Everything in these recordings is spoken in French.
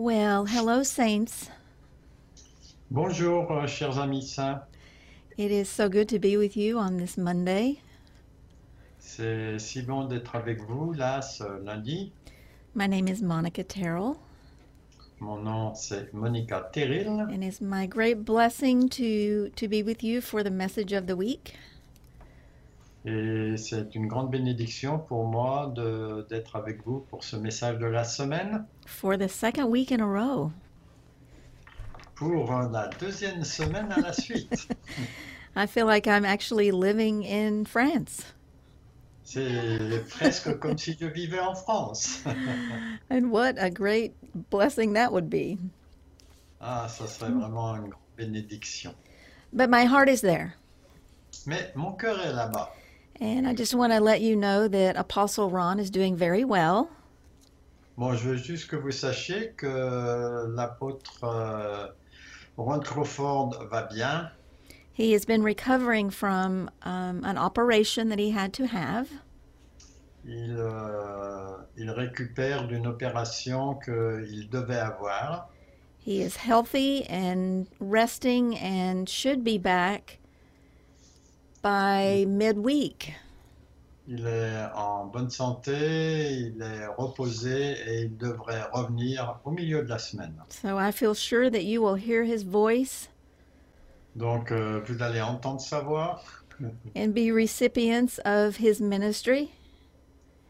Well, hello, saints. Bonjour, euh, chers amis saints. It is so good to be with you on this Monday. C'est si bon d'être avec vous là ce lundi. My name is Monica Terrell, Mon nom c'est Monica Terril and it's my great blessing to, to be with you for the message of the week. Et c'est une grande bénédiction pour moi d'être avec vous pour ce message de la semaine. For the second week in a row. Pour euh, la deuxième semaine à la suite. I feel like I'm actually living in France. C'est presque comme si je vivais en France. And what a great blessing that would be. Ah, ça serait vraiment une grande bénédiction. But my heart is there. Mais mon cœur est là-bas. And I just want to let you know that Apostle Ron is doing very well. Bon, je veux juste que vous sachiez que l'apôtre euh, Ron Crawford va bien. He has been recovering from um, an operation that he had to have. Il, euh, il récupère d'une opération qu'il devait avoir. He is healthy and resting and should be back by midweek. Il est en bonne santé, il est reposé et il devrait revenir au milieu de la semaine. So I feel sure that you will hear his voice Donc, euh, vous allez entendre sa voix and be recipients of his ministry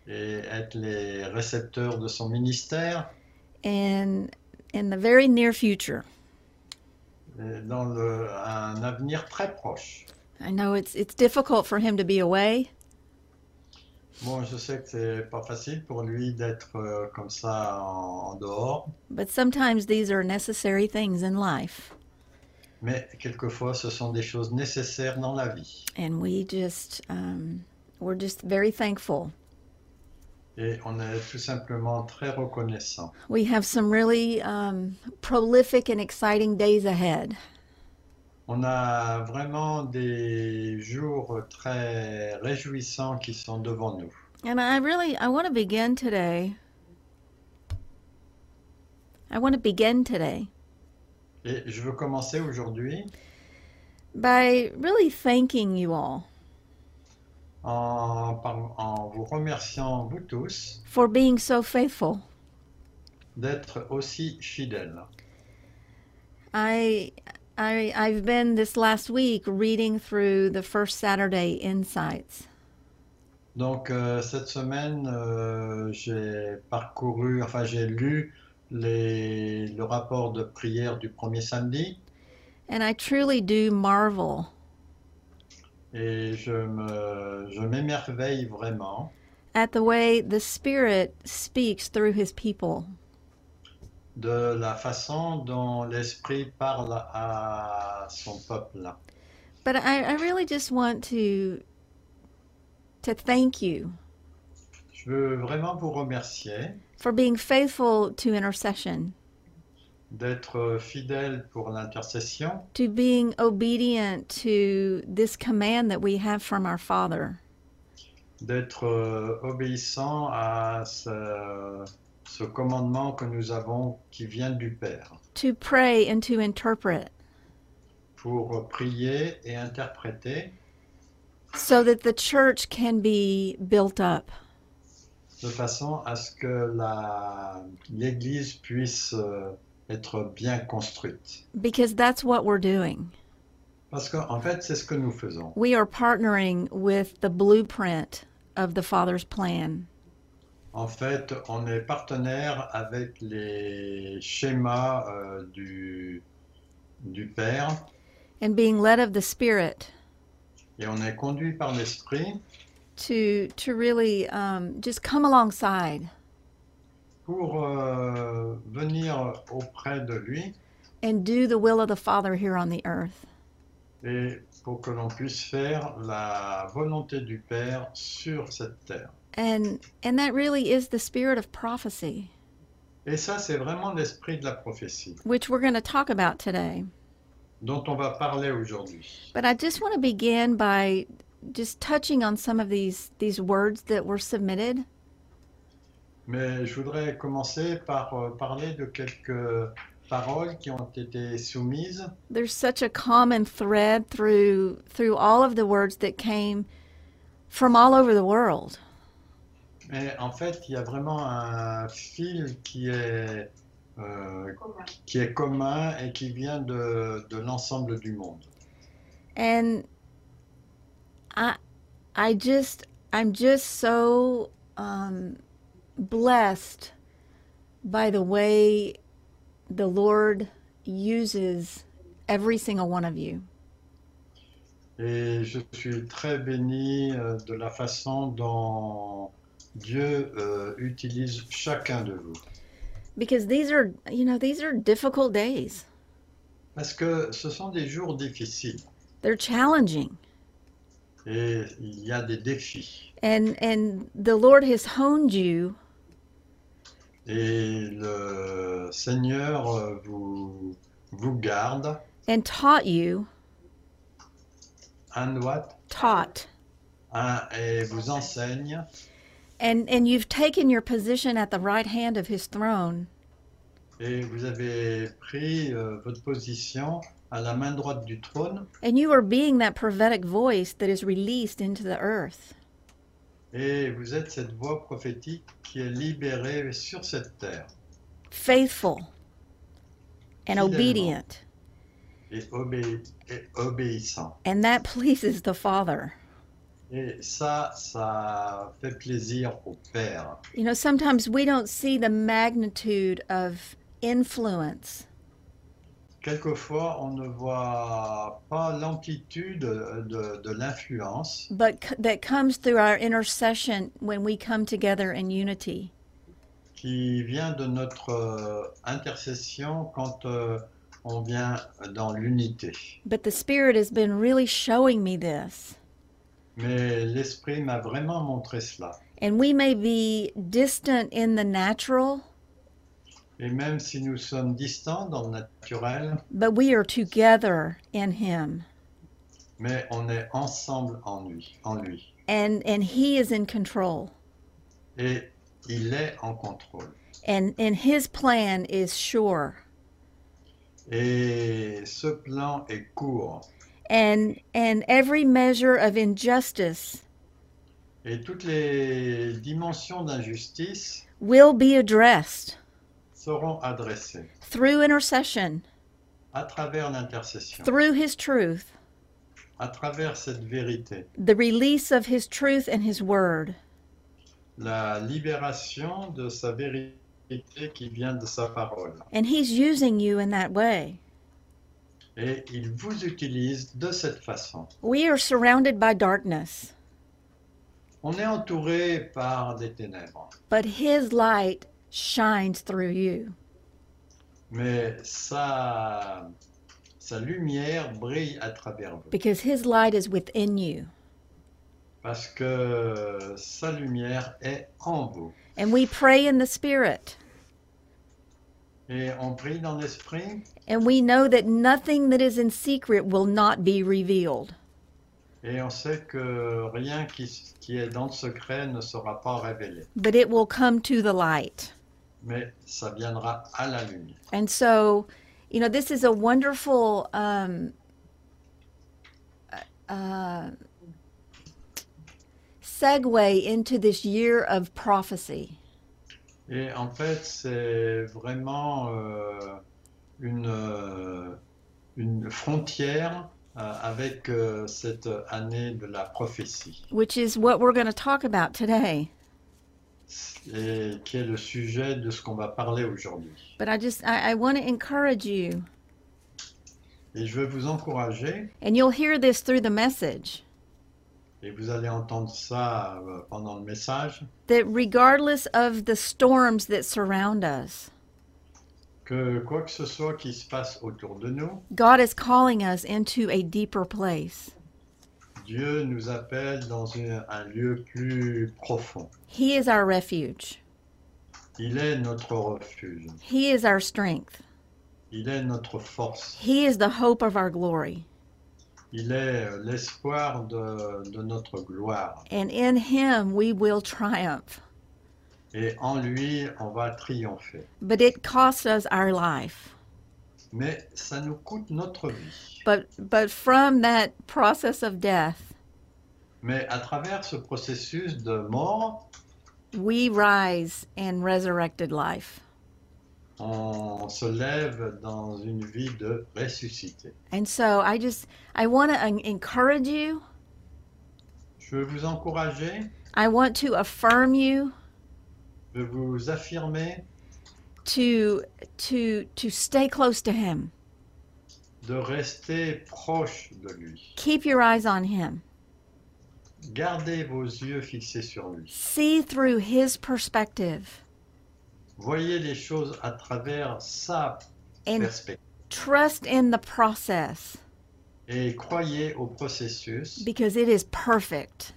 et être les récepteurs de son ministère and in the very near future. et dans le- un avenir très proche. I know it's it's difficult for him to be away, Bon, je sais que c'est pas facile pour lui d'être euh, comme ça en, en dehors, but sometimes these are necessary things in life. mais quelquefois ce sont des choses nécessaires dans la vie. And we just um, we're just very thankful. Et on est tout simplement très reconnaissant. We have some really um, prolific and exciting days ahead. On a vraiment des jours très réjouissants qui sont devant nous. And I really I want to begin today. I want to begin today Et je veux commencer aujourd'hui by really thanking you all en, par- en vous remerciant, vous tous, for being so faithful. d'être aussi fidèles. I I I've been this last week reading through the first Saturday insights. Donc euh, cette semaine, euh, j'ai parcouru, enfin j'ai lu les, le rapport de prière du premier samedi And I truly do marvel et je me, je m'émerveille vraiment at the way the Spirit speaks through his people. De la façon dont l'Esprit parle à son peuple. But I, I really just want to to thank you Je veux vraiment vous remercier for being faithful to intercession, d'être fidèle pour l'intercession, to being obedient to this command that we have from our Father. d'être euh, obéissant à ce, ce commandement que nous avons qui vient du Père. to pray and to interpret pour prier et interpréter so that the church can be built up. de façon à ce que la- l'Église puisse euh, être bien construite. Because that's what we're doing. Parce qu'en fait, c'est ce que nous faisons. We are partnering with the blueprint of the Father's plan. En fait, on est partenaire avec les schémas euh, du, du Père. And being led of the Spirit. Et on est conduit par l'Esprit. To to really um, just come alongside. Pour euh, venir auprès de lui. And do the will of the Father here on the earth. et pour que l'on puisse faire la volonté du Père sur cette terre. And and that really is the spirit of prophecy, Et ça, c'est vraiment l'esprit de la prophétie which we're going to talk about today. dont on va parler aujourd'hui. But I just want to begin by just touching on some of these these words that were submitted. Mais je voudrais commencer par euh, parler de quelques paroles qui ont été soumises. There's such a common thread through through all of the words that came from all over the world. Mais en fait, il y a vraiment un fil qui est, euh, qui est commun et qui vient de, de l'ensemble du monde. And I I just I'm just so um, blessed by the way the Lord uses every single one of you. Et je suis très béni euh, de la façon dont Dieu euh, utilise chacun de vous. Because these are, you know, these are difficult days. Parce que ce sont des jours difficiles They're challenging. et il y a des défis. And and the Lord has honed you Et le Seigneur euh, vous, vous garde. and taught you, Un doigt taught. un, et vous enseigne. And and you've taken your position at the right hand of his throne. Et vous avez pris euh, votre position à la main droite du trône. And you are being that prophetic voice that is released into the earth. Et vous êtes cette voix prophétique qui est libérée sur cette terre. faithful and Fidèlement. obedient. et, obé- et obéissant. And that pleases the Father. Et ça, ça fait plaisir au Père. You know, sometimes we don't see the magnitude of influence Quelquefois, on ne voit pas l'amplitude de, de l'influence but that comes through our intercession when we come together in unity. qui vient de notre euh, intercession quand euh, on vient dans l'unité. But the Spirit has been really showing me this. Mais l'Esprit m'a vraiment montré cela. And we may be distant in the natural, Et même si nous sommes distants dans le naturel, but we are together in Him. mais on est ensemble en lui. En lui. And, and He is in control. Et il est en contrôle. And, and His plan is sure. Et ce plan est court. And, and every measure of injustice Et toutes les dimensions d'injustice will be addressed seront adressées through intercession, à travers l'intercession, through His truth, à travers cette vérité, the release of His truth and His word. la libération de sa vérité qui vient de sa parole. And He's using you in that way. Et il vous utilise de cette façon. We are surrounded by darkness, On est entouré par des ténèbres, but His light shines through you. mais sa, sa lumière brille à travers vous. because his light is within you. Parce que sa lumière est en vous. And we pray in the Spirit, and we know that nothing that is in secret will not be revealed. et on sait que rien qui, qui est dans le secret ne sera pas révélé. But it will come to the light. Mais ça viendra à la lumière. And so, you know, this is a wonderful um, uh, segue into this year of prophecy. Et en fait, c'est vraiment euh, une, euh, une frontière euh, avec euh, cette année de la prophétie, which is what we're going to talk about today. et qui est le sujet de ce qu'on va parler aujourd'hui. But I just I, I want to encourage you, Et je veux vous encourager, and you'll hear this through the message, et vous allez entendre ça euh, pendant le message, that regardless of the storms that surround us, que quoi que ce soit qui se passe autour de nous, God is calling us into a deeper place. Dieu nous appelle dans une- un lieu plus profond. He is our refuge. Il est notre refuge, He is our strength. il est notre force, He is the hope of our glory. Il est euh, l'espoir de, de notre gloire. And in him we will triumph. et en lui, on va triompher. But it costs us our life. Mais ça nous coûte notre vie. But but from that process of death, Mais à travers ce processus de mort, we rise in resurrected life. On se lève dans une vie de ressuscité. And so I just I want to encourage you. Je veux vous encourager, I want to affirm you je veux vous affirmer to to to stay close to him. de rester proche de lui. Keep your eyes on him. Gardez vos yeux fixés sur lui. See through his perspective Voyez les choses à travers sa and perspective trust in the process et croyez au processus because it is perfect.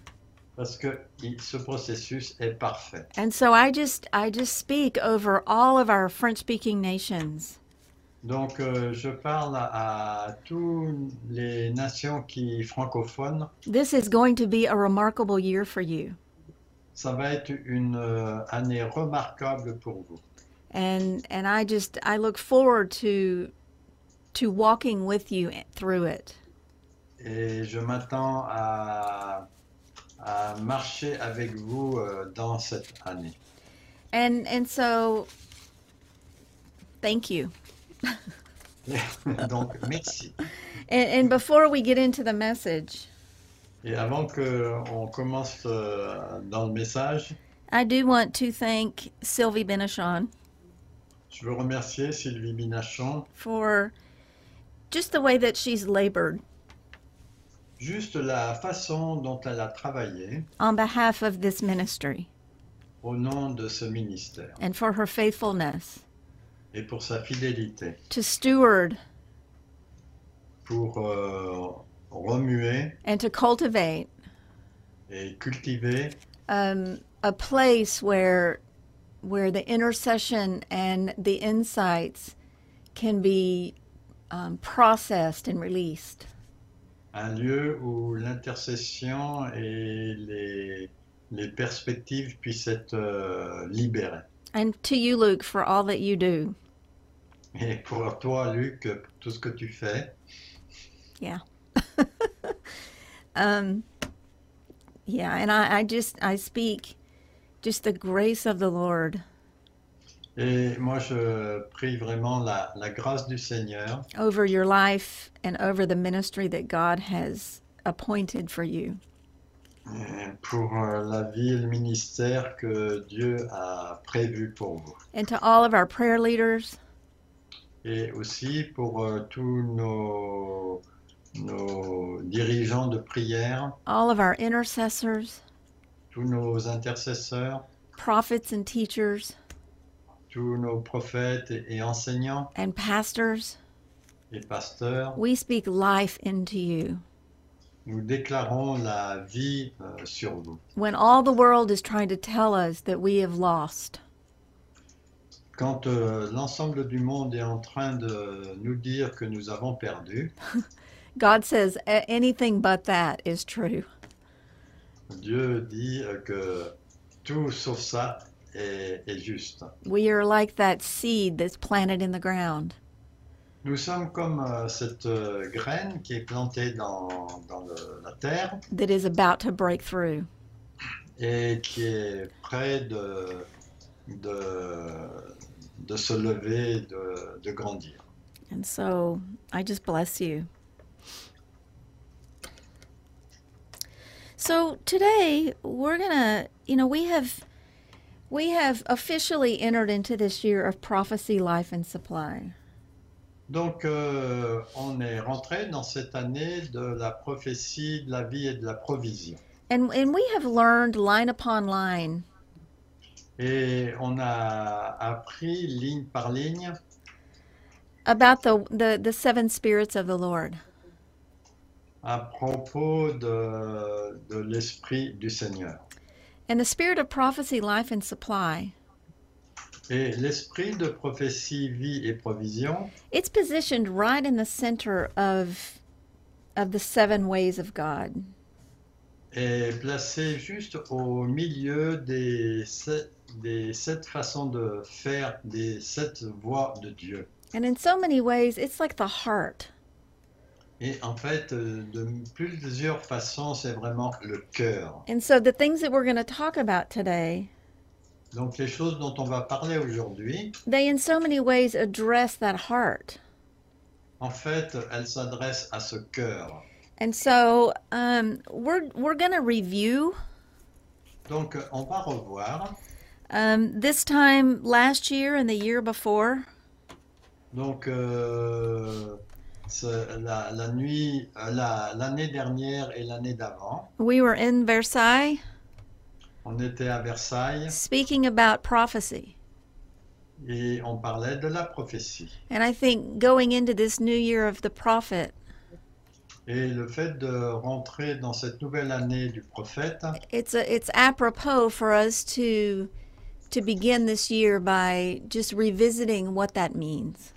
parce que il- ce processus est parfait. And so I just I just speak over all of our French speaking nations. Donc euh, je parle à, à toutes les nations qui francophones. This is going to be a remarkable year for you. Ça va être une euh, année remarquable pour vous. And and I just I look forward to to walking with you through it. Et je m'attends à, à marcher avec vous euh, dans cette année. And and so thank you. Donc merci. And, and before we get into the message, Et avant qu'on commence euh, dans le message, I do want to thank Sylvie Benishon je veux remercier Sylvie Binachon for just the way that she's labored juste la façon dont elle a travaillé on behalf of this ministry au nom de ce ministère and for her faithfulness et pour sa fidélité, to steward pour euh, remuer and to cultivate et cultiver um, a place where where the intercession and the insights can be um, processed and released. un lieu où l'intercession et les, les perspectives puissent être euh, libérées. And to you, Luke, for all that you do. Et pour toi, Luc, pour tout ce que tu fais, Um, yeah, and I, I just I speak just the grace of the Lord et moi je prie vraiment la, la grâce du Seigneur over your life and over the ministry that God has appointed for you. pour euh, la vie et le ministère que Dieu a prévu pour vous. And to all of our prayer leaders, Et aussi pour euh, tous nos, nos dirigeants de prière, all of our intercessors, tous nos intercesseurs, prophets and teachers, tous nos prophètes et, enseignants and pastors, et pasteurs, we speak life into you. nous déclarons la vie euh, sur vous. When all the world is trying to tell us that we have lost, Quand euh, l'ensemble du monde est en train de nous dire que nous avons perdu, God says anything but that is true. Dieu dit que tout sauf ça est, est juste. We are like that seed that's planted in the ground. Nous sommes comme euh, cette euh, graine qui est plantée dans, dans le- la terre that is about to break through. et qui est près de, de, de se lever, de, de grandir. And so I just bless you. So today we're going to, you know, we have we have officially entered into this year of prophecy, life and supply. Donc, euh, on est rentré dans cette année de la prophétie, de la vie et de la provision. And and we have learned line upon line Et on a appris ligne par ligne about the the, the seven spirits of the Lord. À propos de, de l'Esprit du Seigneur. And the spirit of prophecy, life and supply, Et l'Esprit de prophétie, vie et provision, it's positioned right in the center of of the seven ways of God. est placé juste au milieu des sept, des sept façons de faire, des sept voies de Dieu. And in so many ways, it's like the heart. Et en fait, euh, de plusieurs façons, c'est vraiment le cœur. And so the things that we're going to talk about today, Donc les choses dont on va parler aujourd'hui, they in so many ways address that heart. en fait, elles s'adressent à ce cœur. And so um, we're we're going to review Donc on va revoir. um, this time last year and the year before. Donc euh, la, la nuit, euh, la- l'année dernière et l'année d'avant, We were in Versailles on était à Versailles speaking about prophecy. et on parlait de la prophétie. And I think going into this new year of the prophet, Et le fait de rentrer dans cette nouvelle année du prophète, it's a, it's apropos for us to to begin this year by just revisiting what that means.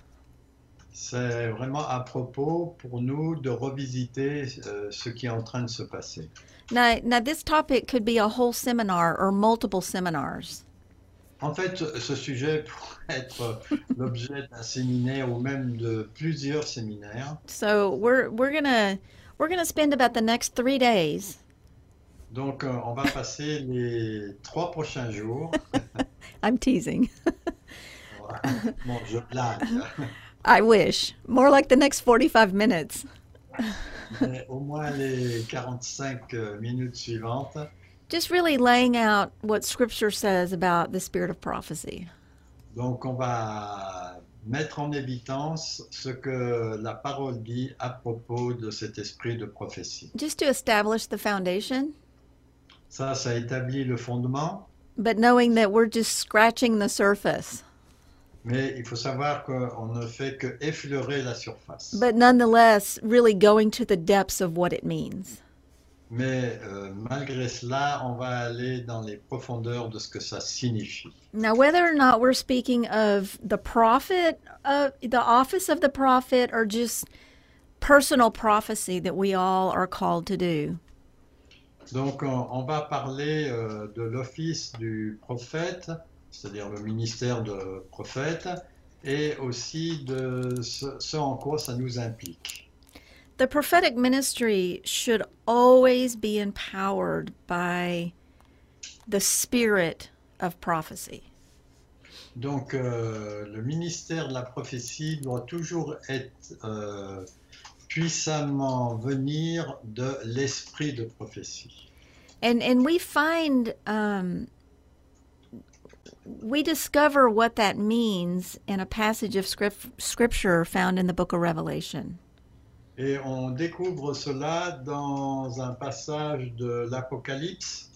C'est vraiment à propos pour nous de revisiter euh, ce qui est en train de se passer. Now, now this topic could be a whole seminar or multiple seminars. En fait, ce sujet pourrait être l'objet d'un séminaire ou même de plusieurs séminaires. So we're we're gonna we're gonna spend about the next three days. Donc, euh, on va passer les trois prochains jours. I'm teasing. Bon, je blague. I wish more like the next 45 minutes. Au moins les 45 euh, minutes suivantes, Just really laying out what Scripture says about the spirit of prophecy. donc on va mettre en évidence ce que la parole dit à propos de cet esprit de prophétie. Just to establish the foundation, Ça, ça établit le fondement, but knowing that we're just scratching the surface. Mais il faut savoir qu'on ne fait que effleurer la surface. but nonetheless really going to the depths of what it means. Mais euh, malgré cela, on va aller dans les profondeurs de ce que ça signifie. Now, whether or not we're speaking of the prophet, uh, the office of the prophet, or just personal prophecy that we all are called to do, Donc, on, on va parler euh, de l'office du prophète, c'est-à-dire le ministère de prophète, et aussi de ce, ce en quoi ça nous implique. the prophetic ministry should always be empowered by the spirit of prophecy. Donc, euh, le ministère de la prophétie doit toujours être euh, puissamment venir de l'esprit de prophétie. and and we find um, we discover what that means in a passage of script, scripture found in the book of revelation. Et on découvre cela dans un passage de l'Apocalypse.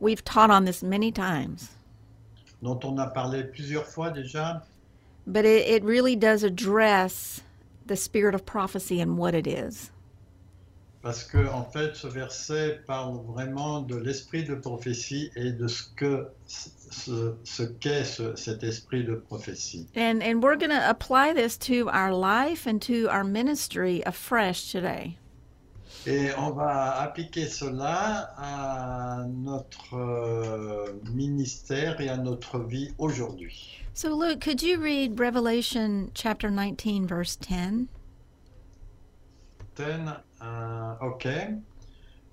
We've taught on this many times. Dont on a parlé plusieurs fois déjà, but it, it really does address the spirit of prophecy and what it is parce que en fait ce verset parle vraiment de l'esprit de prophétie et de ce que ce, ce qu'est ce- cet esprit de prophétie. and and we're going to apply this to our life and to our ministry afresh today Et on va appliquer cela à notre euh, ministère et à notre vie aujourd'hui. so luke could you read revelation chapter 19 verse 10 Ten, euh, ok.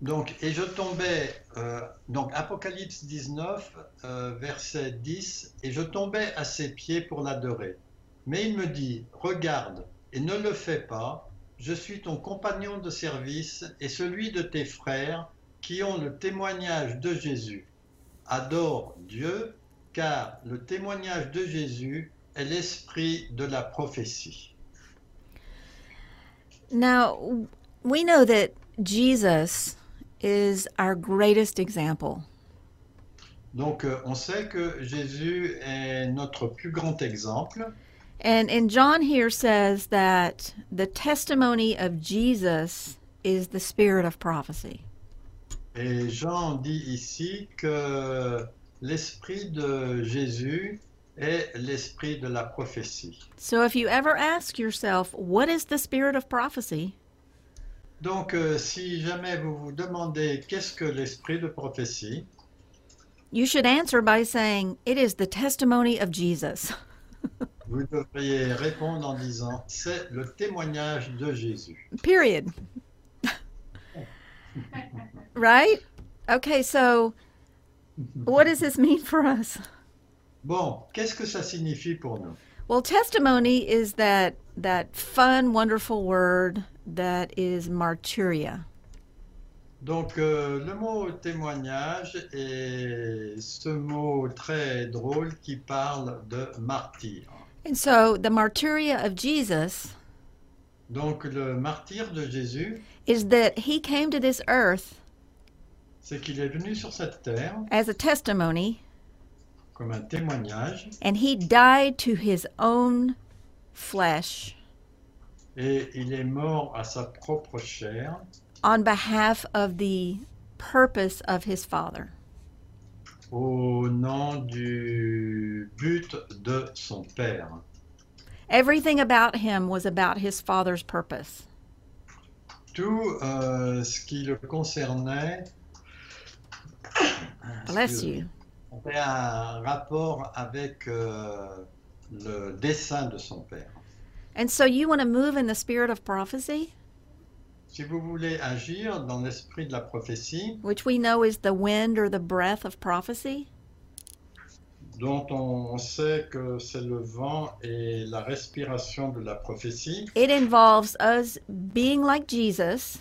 Donc, et je tombais, euh, donc Apocalypse 19, euh, verset 10, et je tombais à ses pieds pour l'adorer. Mais il me dit, regarde, et ne le fais pas, je suis ton compagnon de service et celui de tes frères qui ont le témoignage de Jésus. Adore Dieu, car le témoignage de Jésus est l'esprit de la prophétie. We know that Jesus is our greatest example. Donc, euh, on sait que Jésus est notre plus grand exemple. And and John here says that the testimony of Jesus is the spirit of prophecy. Et Jean dit ici que l'esprit de Jésus est l'esprit de la prophétie. So if you ever ask yourself, what is the spirit of prophecy? Donc, euh, si jamais vous vous demandez qu'est-ce que l'esprit de prophétie, you should answer by saying, It is the testimony of Jesus. vous devriez répondre en disant c'est le témoignage de Jésus. Period. right? Okay, so what does this mean for us? Bon, qu'est-ce que ça signifie pour nous? Well, testimony is that that fun, wonderful word that is martyria. Donc, euh, le mot témoignage est ce mot très drôle qui parle de martyr. And so the martyria of Jesus Donc, le martyr de Jésus, is that he came to this earth c'est qu'il est venu sur cette terre as a testimony comme un témoignage and he died to his own flesh et il est mort à sa propre chair on behalf of the purpose of his Father. au nom du but de son Père. Everything about him was about his Father's purpose. Tout euh, ce qui le concernait Bless you. avait un rapport avec euh, le dessein de son Père. And so you want to move in the spirit of prophecy, Si vous voulez agir dans l'esprit de la prophétie, which we know is the wind or the breath of prophecy, dont on sait que c'est le vent et la respiration de la prophétie, it involves us being like Jesus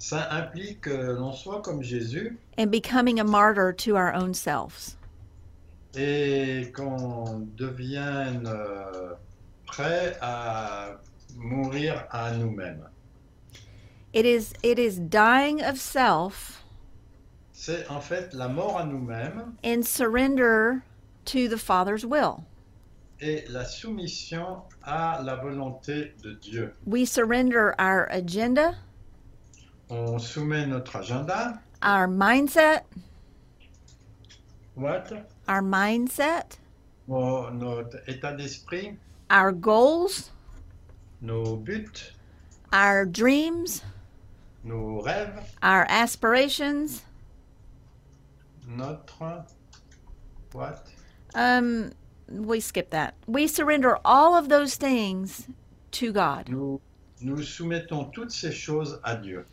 ça implique que l'on soit comme Jésus and becoming a martyr to our own selves. et qu'on devienne euh, prêt à mourir à nous-mêmes. It is it is dying of self C'est en fait la mort à nous-mêmes in surrender to the Father's will. et la soumission à la volonté de Dieu. We surrender our agenda, On soumet notre agenda, our mindset, what, our mindset, Mon- notre état d'esprit, our goals, nos buts, our dreams, nos rêves, our aspirations. notre what, Um, we skip that. We surrender all of those things to God. Nous, nous soumettons toutes ces choses à Dieu.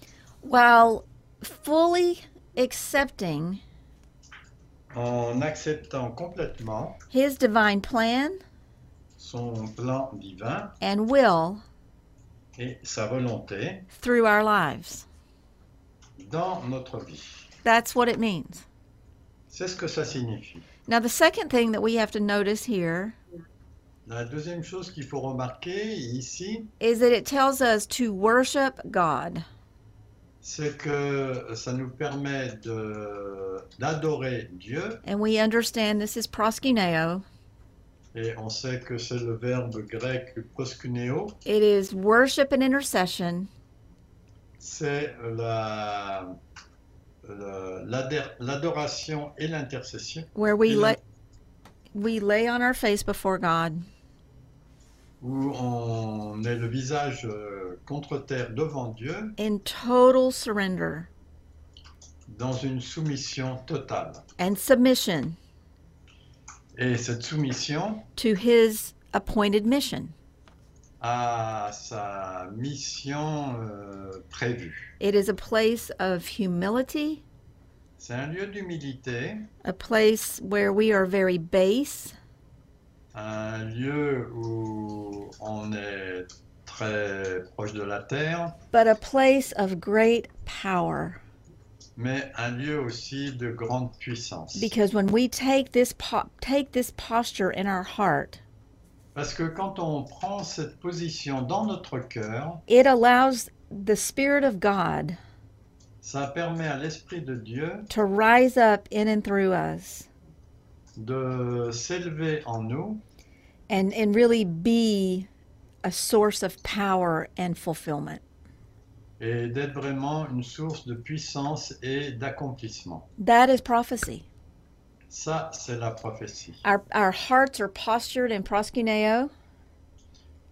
While fully accepting en acceptant complètement His divine plan son plan divin and will et sa volonté through our lives. dans notre vie. That's what it means. C'est ce que ça signifie. Now, the second thing that we have to notice here La deuxième chose qu'il faut remarquer ici, is that it tells us to worship God. c'est que ça nous permet de- d'adorer Dieu And we understand this is proskuneo. Et on sait que c'est le verbe grec proskuneo, It is worship and intercession. C'est la- l'adoration et l'intercession. Where we lay, we lay on our face before God. Où on met le visage euh, contre terre devant Dieu. In total surrender. Dans une soumission totale. and submission Et cette soumission to His appointed mission. à sa mission euh, prévue. It is a place of humility, C'est un lieu d'humilité, a place where we are very base, un lieu où on est très proche de la terre, but a place of great power. Mais un lieu aussi de grande puissance. Because when we take this po- take this posture in our heart, Parce que quand on prend cette position dans notre cœur, it allows the Spirit of God ça permet à l'Esprit de Dieu to rise up in and through us de s'élever en nous and, and really be a source of power and fulfillment. Et d'être vraiment une source de puissance et d'accomplissement. That is prophecy. Ça, c'est la prophétie. Our, our hearts are postured in proskuneo,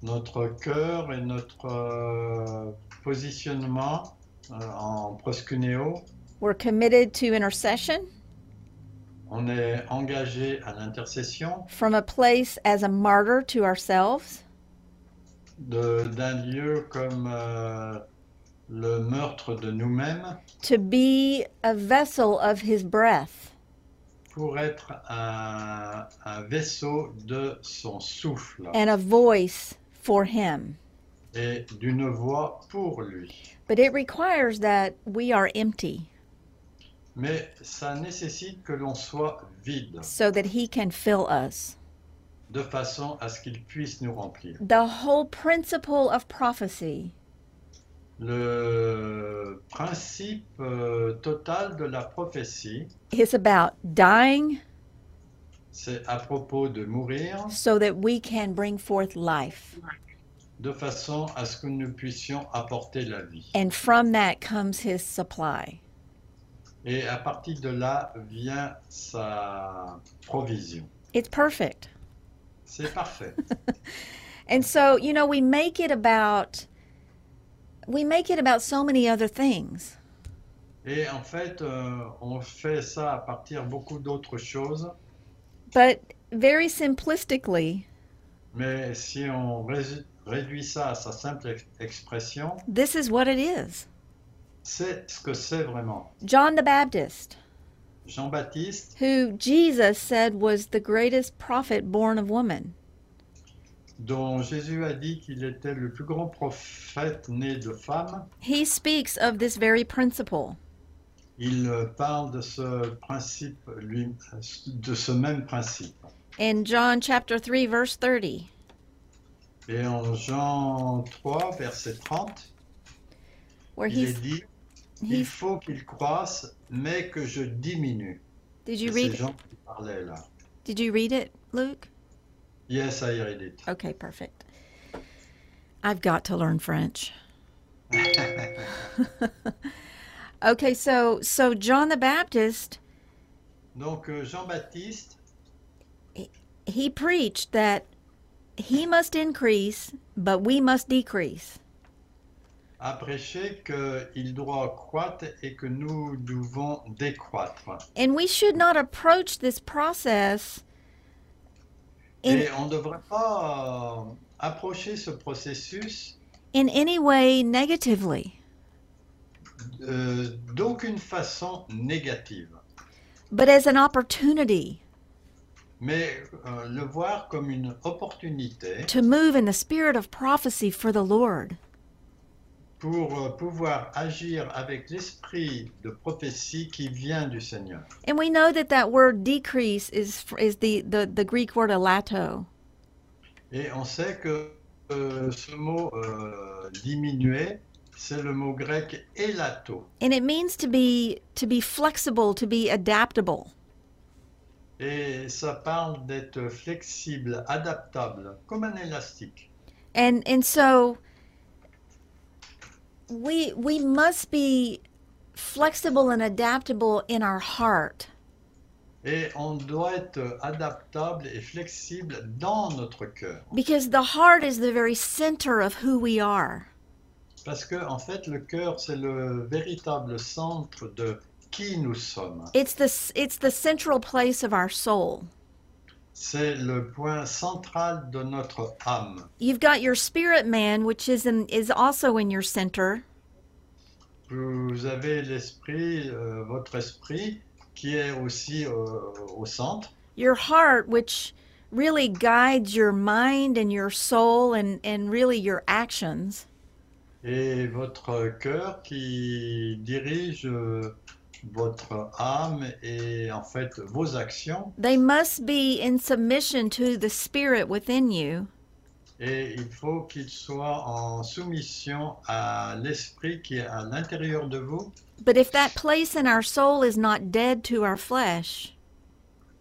notre cœur et notre euh, positionnement euh, en proskuneo. We're committed to intercession On est engagé à l'intercession from a place as a martyr to ourselves d'un lieu comme euh, le meurtre de nous-mêmes to be a vessel of his breath. pour être un, un vaisseau de son souffle and a voice for him. et d'une voix pour lui. But it requires that we are empty Mais ça nécessite que l'on soit vide so that he can fill us. de façon à ce qu'il puisse nous remplir. The whole principle of prophecy Le principe euh, total de la prophétie, is about dying c'est à propos de mourir so that we can bring forth life. de façon à ce que nous puissions apporter la vie. And from that comes his supply. Et à partir de là vient sa provision. It's perfect. C'est parfait. And so, you know, we make it about we make it about so many other things. Et en fait, euh, on fait ça à partir beaucoup d'autres choses. But very simplistically, Mais si on réduit ça à sa simple ex- expression, this is what it is. c'est ce que c'est vraiment. John the Baptist, Jean-Baptiste, who Jesus said was the greatest prophet born of woman. Dont Jésus a dit qu'il était le plus grand prophète né de femme, He speaks of this very principle. il parle de ce principe, lui, de ce même principe. In John chapter 3 verse 30, Et en Jean 3, verset 30, where il est he's, dit, il faut qu'il croisse, mais que je diminue. Did you read Jean qui parlait là. Did you read it, Luke? Yes, I read it. Okay, perfect. I've got to learn French. Okay, so so John the Baptist, Donc euh, Jean-Baptiste, he preached that he must increase, but we must decrease. a prêché qu'il doit croître et que nous devons décroître. And we should not approach this process in Et on ne devrait pas euh, approcher ce processus in any way negatively, euh, d'aucune façon négative, but as an opportunity mais euh, le voir comme une opportunité to move in the spirit of prophecy for the Lord. Pour euh, pouvoir agir avec l'esprit de prophétie qui vient du Seigneur. And we know that that word decrease is is the the, the Greek word alato. Et on sait que euh, ce mot euh, diminuer, c'est le mot grec elato. And it means to be to be flexible, to be adaptable. Et ça parle d'être flexible, adaptable, comme un élastique. And and so we we must be flexible and adaptable in our heart. Et on doit être adaptable et flexible dans notre cœur. Because the heart is the very center of who we are. Parce que, en fait, le cœur, c'est le véritable centre de qui nous sommes. It's the it's the central place of our soul. C'est le point central de notre âme. You've got your spirit man, which is in, is also in your center, Vous avez l'esprit, euh, votre esprit, qui est aussi euh, au centre. your heart, which really guides your mind and your soul and, and really your actions. Et votre cœur qui dirige euh, votre âme et en fait vos actions. They must be in submission to the spirit within you. Et il faut qu'il soit en soumission à l'esprit qui est à l'intérieur de vous. But if that place in our soul is not dead to our flesh,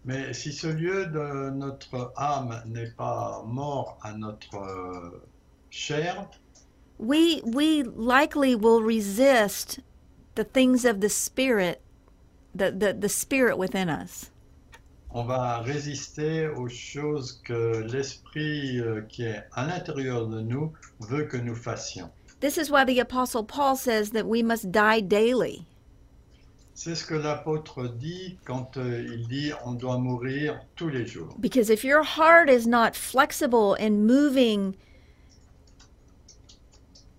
Mais si ce lieu de notre âme n'est pas mort à notre euh, chair, we we likely will resist the things of the spirit, the, the, the spirit within us. on va résister aux choses que l'esprit euh, qui est à l'intérieur de nous veut que nous fassions. This is why the Apostle Paul says that we must die daily. C'est ce que l'apôtre dit quand euh, il dit on doit mourir tous les jours. Because if your heart is not flexible and moving,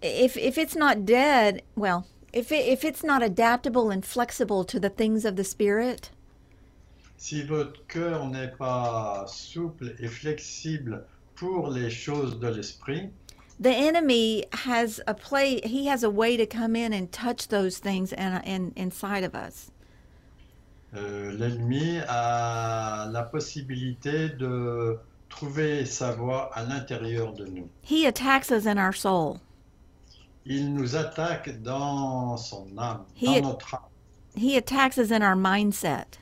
if, if it's not dead, well, if, it, if it's not adaptable and flexible to the things of the Spirit, Si votre cœur n'est pas souple et flexible pour les choses de l'esprit, the enemy has a play, he has a way to come in and touch those things in, in, inside of us. euh, l'ennemi a la possibilité de trouver sa voie à l'intérieur de nous. He attacks us in our soul. Il nous attaque dans son âme, He- dans notre âme. He attacks us in our mindset.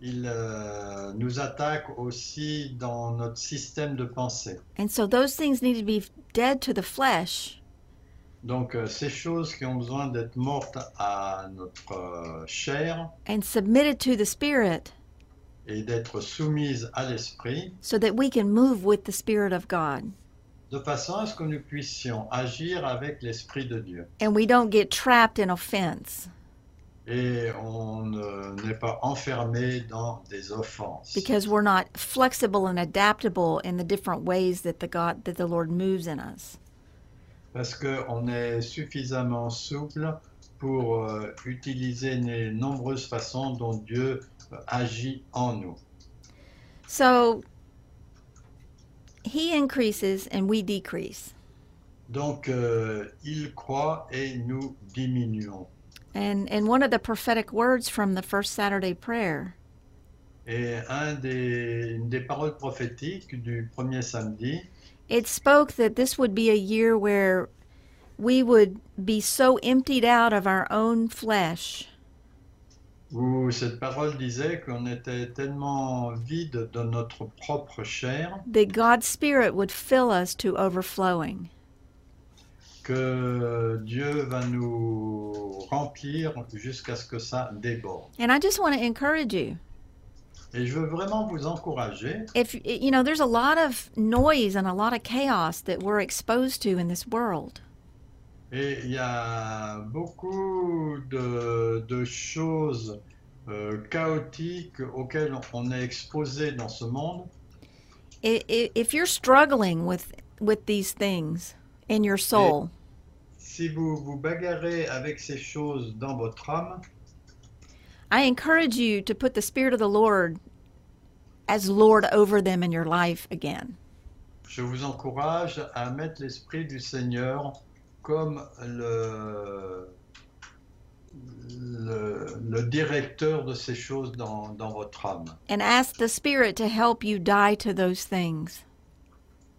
Il euh, nous attaque aussi dans notre système de pensée. And so those things need to be dead to the flesh Donc euh, ces choses qui ont besoin d'être mortes à notre euh, chair and submitted to the Spirit et d'être soumises à l'esprit, so that we can move with the Spirit of God de façon à ce que nous puissions agir avec l'esprit de Dieu. and we don't get trapped in offense Et on ne- n'est pas enfermé dans des offenses. because we're not flexible and adaptable in the different ways that the God that the Lord moves in us. Parce qu'on est suffisamment souple pour euh, utiliser les nombreuses façons dont Dieu euh, agit en nous. So he increases and we decrease. Donc, euh, il croit et nous diminuons. And and one of the prophetic words from the first Saturday prayer Et un des, une des paroles prophétiques du premier samedi, it spoke that this would be a year where we would be so emptied out of our own flesh où cette parole disait qu'on était tellement vide de notre propre chair that God's Spirit would fill us to overflowing. que Dieu va nous remplir jusqu'à ce que ça déborde. And I just want to encourage you. Et je veux vraiment vous encourager. If you know, there's a lot of noise and a lot of chaos that we're exposed to in this world. Et il y a beaucoup de, de choses euh, chaotiques auxquelles on est exposé dans ce monde. If you're struggling with with these things in your soul, Si vous vous bagarrez avec ces choses dans votre âme, I encourage you to put the Spirit of the Lord as Lord over them in your life again. je vous encourage à mettre l'Esprit du Seigneur comme le, le, le directeur de ces choses dans, dans votre âme. And ask the Spirit to help you die to those things.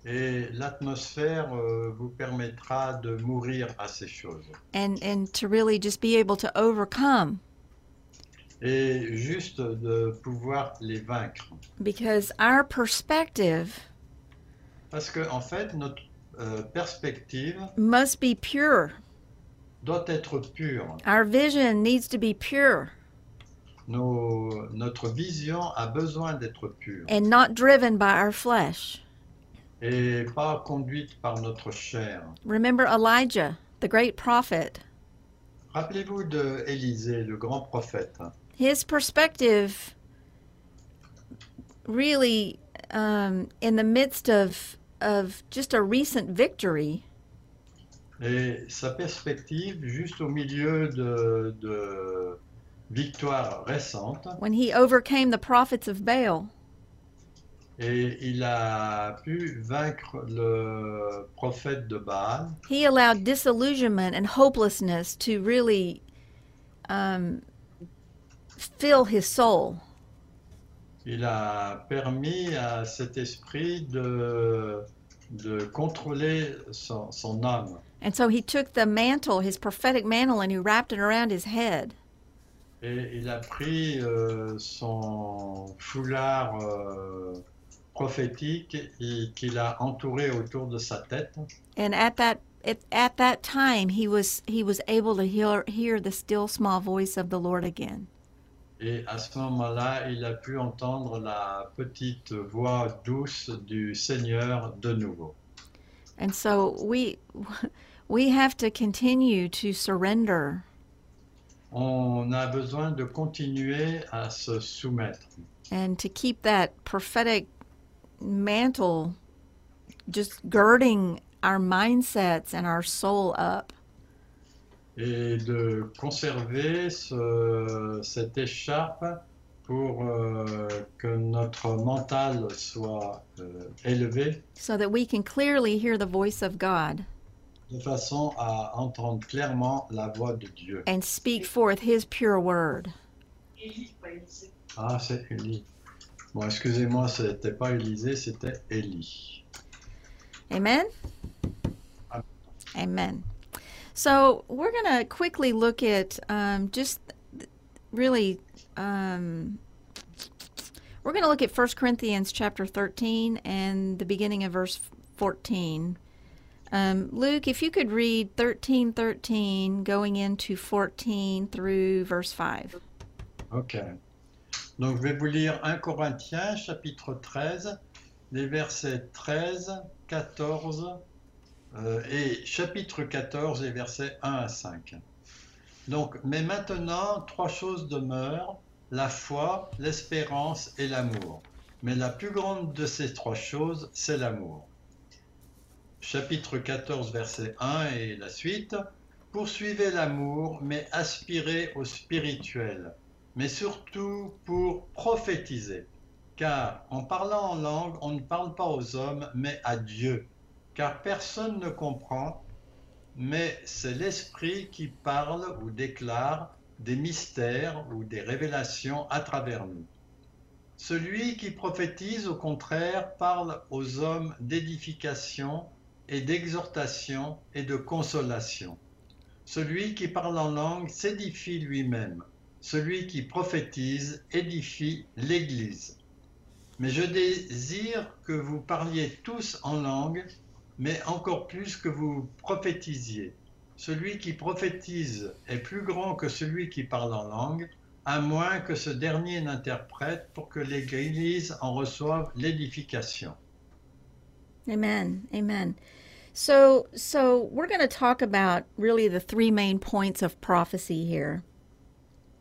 Et l'atmosphère euh, vous permettra de mourir à ces choses. and and to really just be able to overcome Et juste de pouvoir les vaincre. because our perspective Parce que, en fait, notre euh, perspective must be pure doit être pure. our vision needs to be pure Nos- notre vision a besoin d'être pure and not driven by our flesh et pas conduite par notre chair. remember elijah the great prophet Rappelez-vous de Élisée, le grand prophète. his perspective really um, in the midst of of just a recent victory. Et sa perspective, juste au milieu de, de victoires récentes, when he overcame the prophets of baal. Et il a pu vaincre le prophète de Baal, he allowed disillusionment and hopelessness to really um, fill his soul. Il a permis à cet esprit de, de contrôler son, son âme. And so he took the mantle, his prophetic mantle, and he wrapped it around his head. Et il a pris euh, son foulard euh, prophétique et qu'il a entouré autour de sa tête. And at that at, at that time, he was he was able to hear hear the still small voice of the Lord again. Et à ce moment-là, il a pu entendre la petite voix douce du Seigneur de nouveau. And so we we have to continue to surrender On a besoin de continuer à se soumettre and to keep that prophetic mantle just girding our mindsets and our soul up. Et de conserver ce- cette écharpe pour euh, que notre mental soit euh, élevé so that we can clearly hear the voice of God de façon à entendre clairement la voix de Dieu. and speak forth His pure word. Ah, c'est Élie. Bon, excusez-moi, c'était pas Élisée, c'était Élie. Amen? Amen. So we're going to quickly look at um, just really, um, we're going to look at 1 Corinthians chapter 13 and the beginning of verse 14. Um, Luke, if you could read 13 13 going into 14 through verse 5. Ok. Donc, je vais vous lire 1 Corinthiens, chapitre 13, les versets 13, 14 euh, et chapitre 14, les versets 1 à 5. Donc, mais maintenant, trois choses demeurent, la foi, l'espérance et l'amour. Mais la plus grande de ces trois choses, c'est l'amour. Chapitre 14, verset 1 et la suite. Poursuivez l'amour, mais aspirez au spirituel mais surtout pour prophétiser. Car en parlant en langue, on ne parle pas aux hommes, mais à Dieu. Car personne ne comprend, mais c'est l'Esprit qui parle ou déclare des mystères ou des révélations à travers nous. Celui qui prophétise, au contraire, parle aux hommes d'édification et d'exhortation et de consolation. Celui qui parle en langue s'édifie lui-même celui qui prophétise édifie l'Église. Mais je désire que vous parliez tous en langue, mais encore plus que vous prophétisiez. Celui qui prophétise est plus grand que celui qui parle en langue, à moins que ce dernier n'interprète pour que l'Église en reçoive l'édification. Amen. Amen. So, so we're going to talk about really the three main points of prophecy here.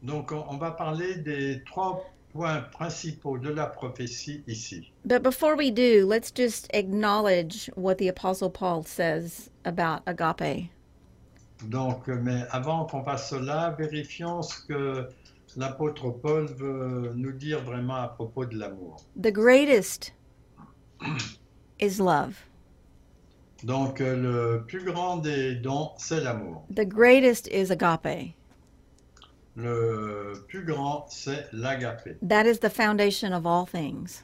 Donc on on va parler des trois points principaux de la prophétie ici. But before we do, let's just acknowledge what the Apostle Paul says about agape. Donc, mais avant qu'on fasse cela, vérifions ce que l'apôtre Paul veut nous dire vraiment à propos de l'amour. The greatest is love. Donc, le plus grand des dons, c'est l'amour. The greatest is agape. Le plus grand, c'est l'agapé. That is the foundation of all things.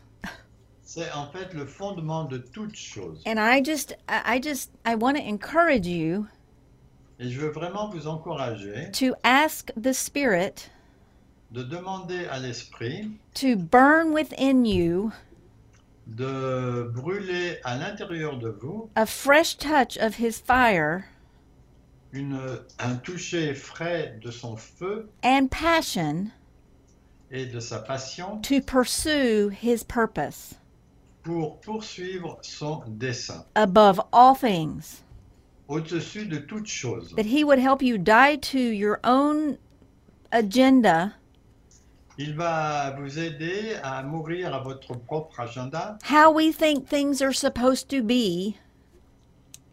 C'est en fait le fondement de toute chose. And I just, I I just, I want to encourage you Et je veux vraiment vous encourager to ask the Spirit de demander à l'Esprit to burn within you de brûler à l'intérieur de vous a fresh touch of His fire une, un toucher frais de son feu and passion et de sa passion to pursue His purpose pour poursuivre son dessein above all things. au-dessus de toute chose. That He would help you die to your own agenda, Il va vous aider à mourir à votre propre agenda, how we think things are supposed to be,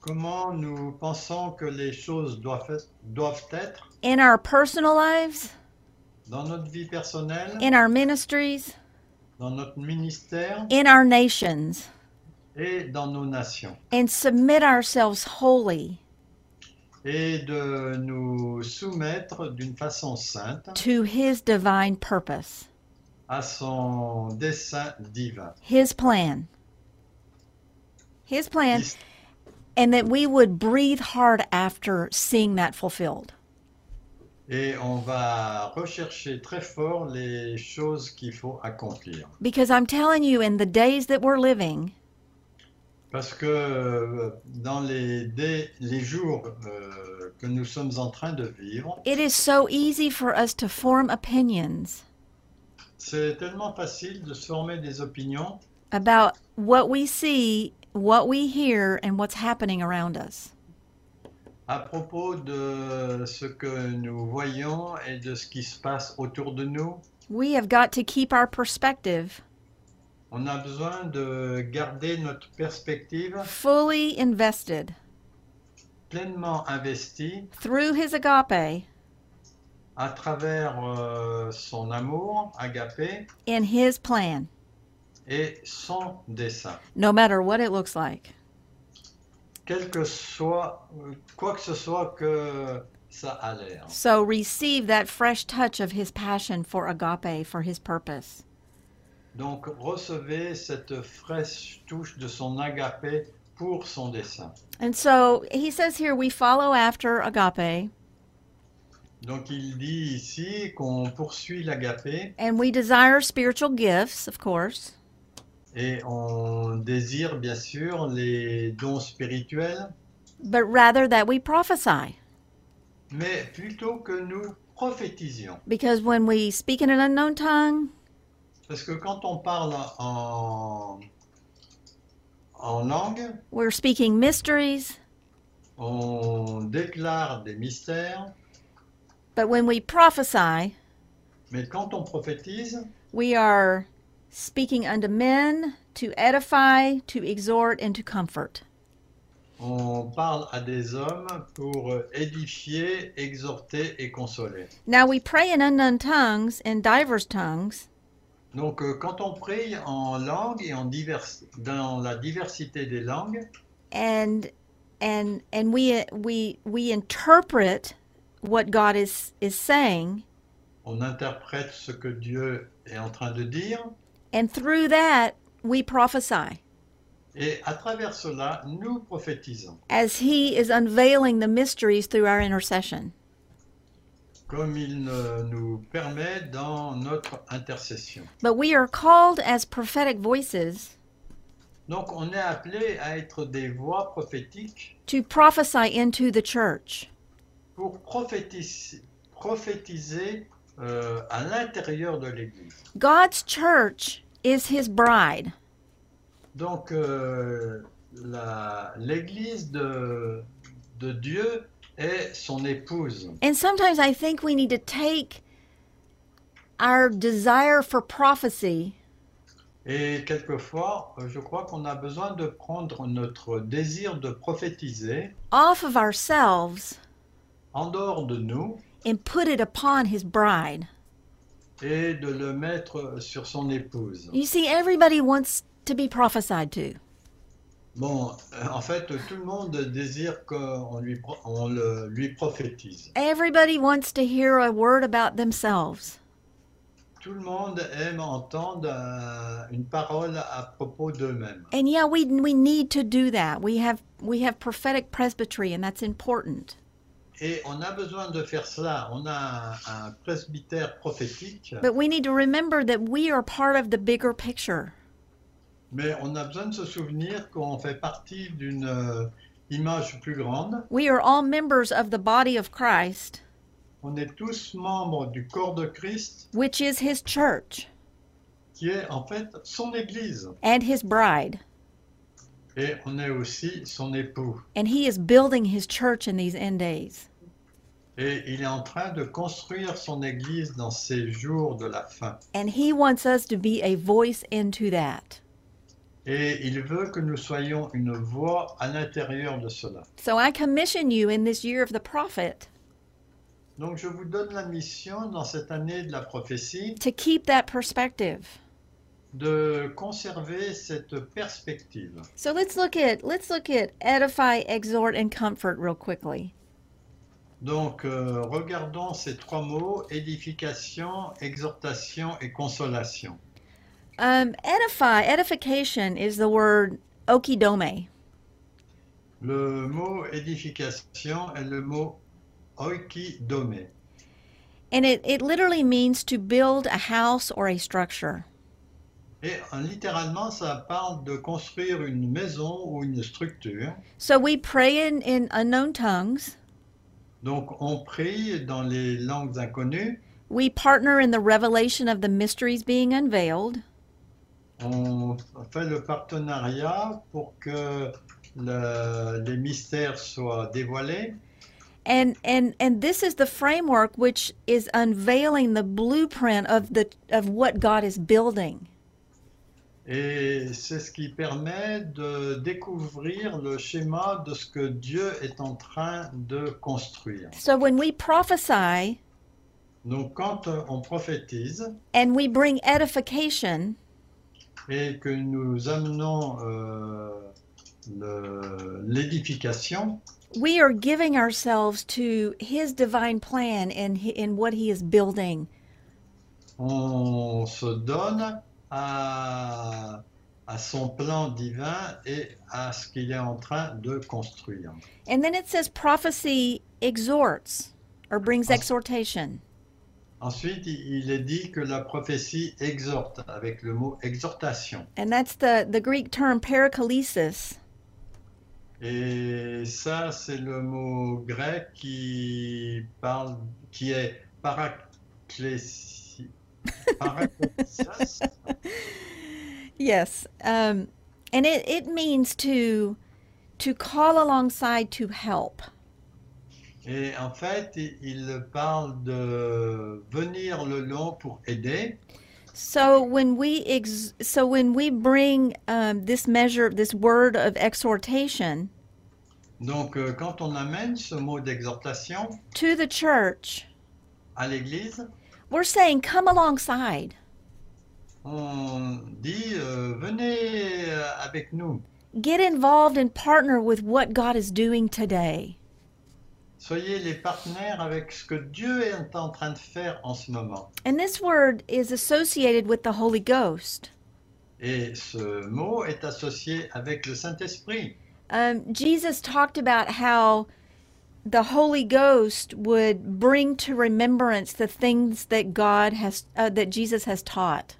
comment nous pensons que les choses doivent, doivent être in our personal lives, dans notre vie personnelle, in our ministries, dans notre ministère in our nations, et dans nos nations. and submit ourselves wholly Et de nous soumettre d'une façon sainte to His divine purpose, à son dessein divin. His plan. His plan, Il- and that we would breathe hard after seeing that fulfilled. Et on va rechercher très fort les choses qu'il faut accomplir. Because I'm telling you, in the days that we're living, Parce que euh, dans les, dé- les jours euh, que nous sommes en train de vivre, it is so easy for us to form opinions C'est tellement facile de se former des opinions about what we see, what we hear, and what's happening around us. à propos de ce que nous voyons et de ce qui se passe autour de nous. We have got to keep our perspective On a besoin de garder notre perspective fully invested pleinement investie through His agape à travers euh, son amour agapé in His plan, et son dessein. no matter what it looks like. Quel que soit, quoi que ce soit que ça a l'air. So receive that fresh touch of His passion for agape, for His purpose. Donc recevez cette fraîche touche de son agapé pour son dessein. And so He says here we follow after agape Donc il dit ici qu'on poursuit l'agapé and we desire spiritual gifts, of course. Et on désire bien sûr les dons spirituels, but rather that we prophesy. mais plutôt que nous prophétisions. Because when we speak in an unknown tongue, Parce que quand on parle en, en langue, we're speaking mysteries, on déclare des mystères, but when we prophesy, mais quand on prophétise, we are speaking unto men to edify, to exhort, and to comfort. on parle à des hommes pour édifier, exhorter et consoler. Now we pray in unknown tongues, in divers tongues, Donc euh, quand on prie en langue et en divers, dans la diversité des langues, and and and we we we interpret what God is is saying, on interprète ce que Dieu est en train de dire, and through that we prophesy et à travers cela, nous prophétisons, as He is unveiling the mysteries through our intercession. comme il nous permet dans notre intercession. But we are called as prophetic voices Donc on est appelé à être des voix prophétiques to prophesy into the church. pour prophétiser, prophétiser euh, à l'intérieur de l'Église. God's church is His bride. Donc euh, l'Église de, de Dieu est son épouse. And sometimes I think we need to take our desire for prophecy Et quelquefois, euh, je crois qu'on a besoin de prendre notre désir de prophétiser off of ourselves en dehors de nous and put it upon His bride. Et de le mettre sur son épouse. You see, everybody wants to be prophesied to. Bon, en fait, tout le monde désire qu'on lui, on le, lui prophétise. Everybody wants to hear a word about themselves. Tout le monde aime entendre euh, une parole à propos d'eux-mêmes. And yeah, we we need to do that. We have we have prophetic presbytery and that's important. Et on a besoin de faire cela. On a un, un presbytère prophétique, But we need to remember that we are part of the bigger picture. mais on a besoin de se souvenir qu'on fait partie d'une euh, image plus grande. We are all members of the body of Christ, On est tous membres du corps de Christ, which is his church qui est en fait son Église. and his bride. Et on est aussi son époux. And he is building his church in these end days. Et il est en train de construire son Église dans ces jours de la fin. And he wants us to be a voice into that. Et il veut que nous soyons une voix à l'intérieur de cela. So I commission you in this year of the prophet Donc je vous donne la mission dans cette année de la prophétie to keep that perspective. De conserver cette perspective. So let's look at let's look at edify, exhort and comfort real quickly. Donc euh, regardons ces trois mots, édification, exhortation et consolation. Um, edify, edification is the word okidome. Le mot édification est le mot oikidome. And it, it literally means to build a house or a structure. Et euh, littéralement, ça parle de construire une maison ou une structure. So we pray in, in unknown tongues, Donc on prie dans les langues inconnues We partner in the revelation of the mysteries being unveiled. On fait le partenariat pour que le- les mystères soient dévoilés. And, and and this is the framework which is unveiling the blueprint of the of what God is building. Et c'est ce qui permet de découvrir le schéma de ce que Dieu est en train de construire. So when we prophesy Donc quand euh, on prophétise and we bring edification, et que nous amenons euh, l'édification, we are giving ourselves to his divine plan and hi- in what he is building. on se donne à, à son plan divin et à ce qu'il est en train de construire. And then it says prophecy exhorts or brings exhortation. Ensuite, il est dit que la prophétie exhorte avec le mot exhortation. And that's the, the Greek term paraklesis. Et ça, c'est le mot grec qui parle, qui est paraclésias. Yes. Um, and it, it means to to call alongside to help. Et en fait, il- il parle de venir le long pour aider. So when we ex- so when we bring um, this measure, this word of exhortation Donc, euh, quand on amène ce mot d'exhortation to the church, à l'Église, we're saying, "Come alongside. on dit euh, venez euh, avec nous, Get involved and partner with what God is doing today." soyez les partenaires avec ce que Dieu est en train de faire en ce moment. And this word is associated with the Holy Ghost. Et ce mot est associé avec le Saint-Esprit. Um, Jesus talked about how the Holy Ghost would bring to remembrance the things that God has, uh, that Jesus has taught.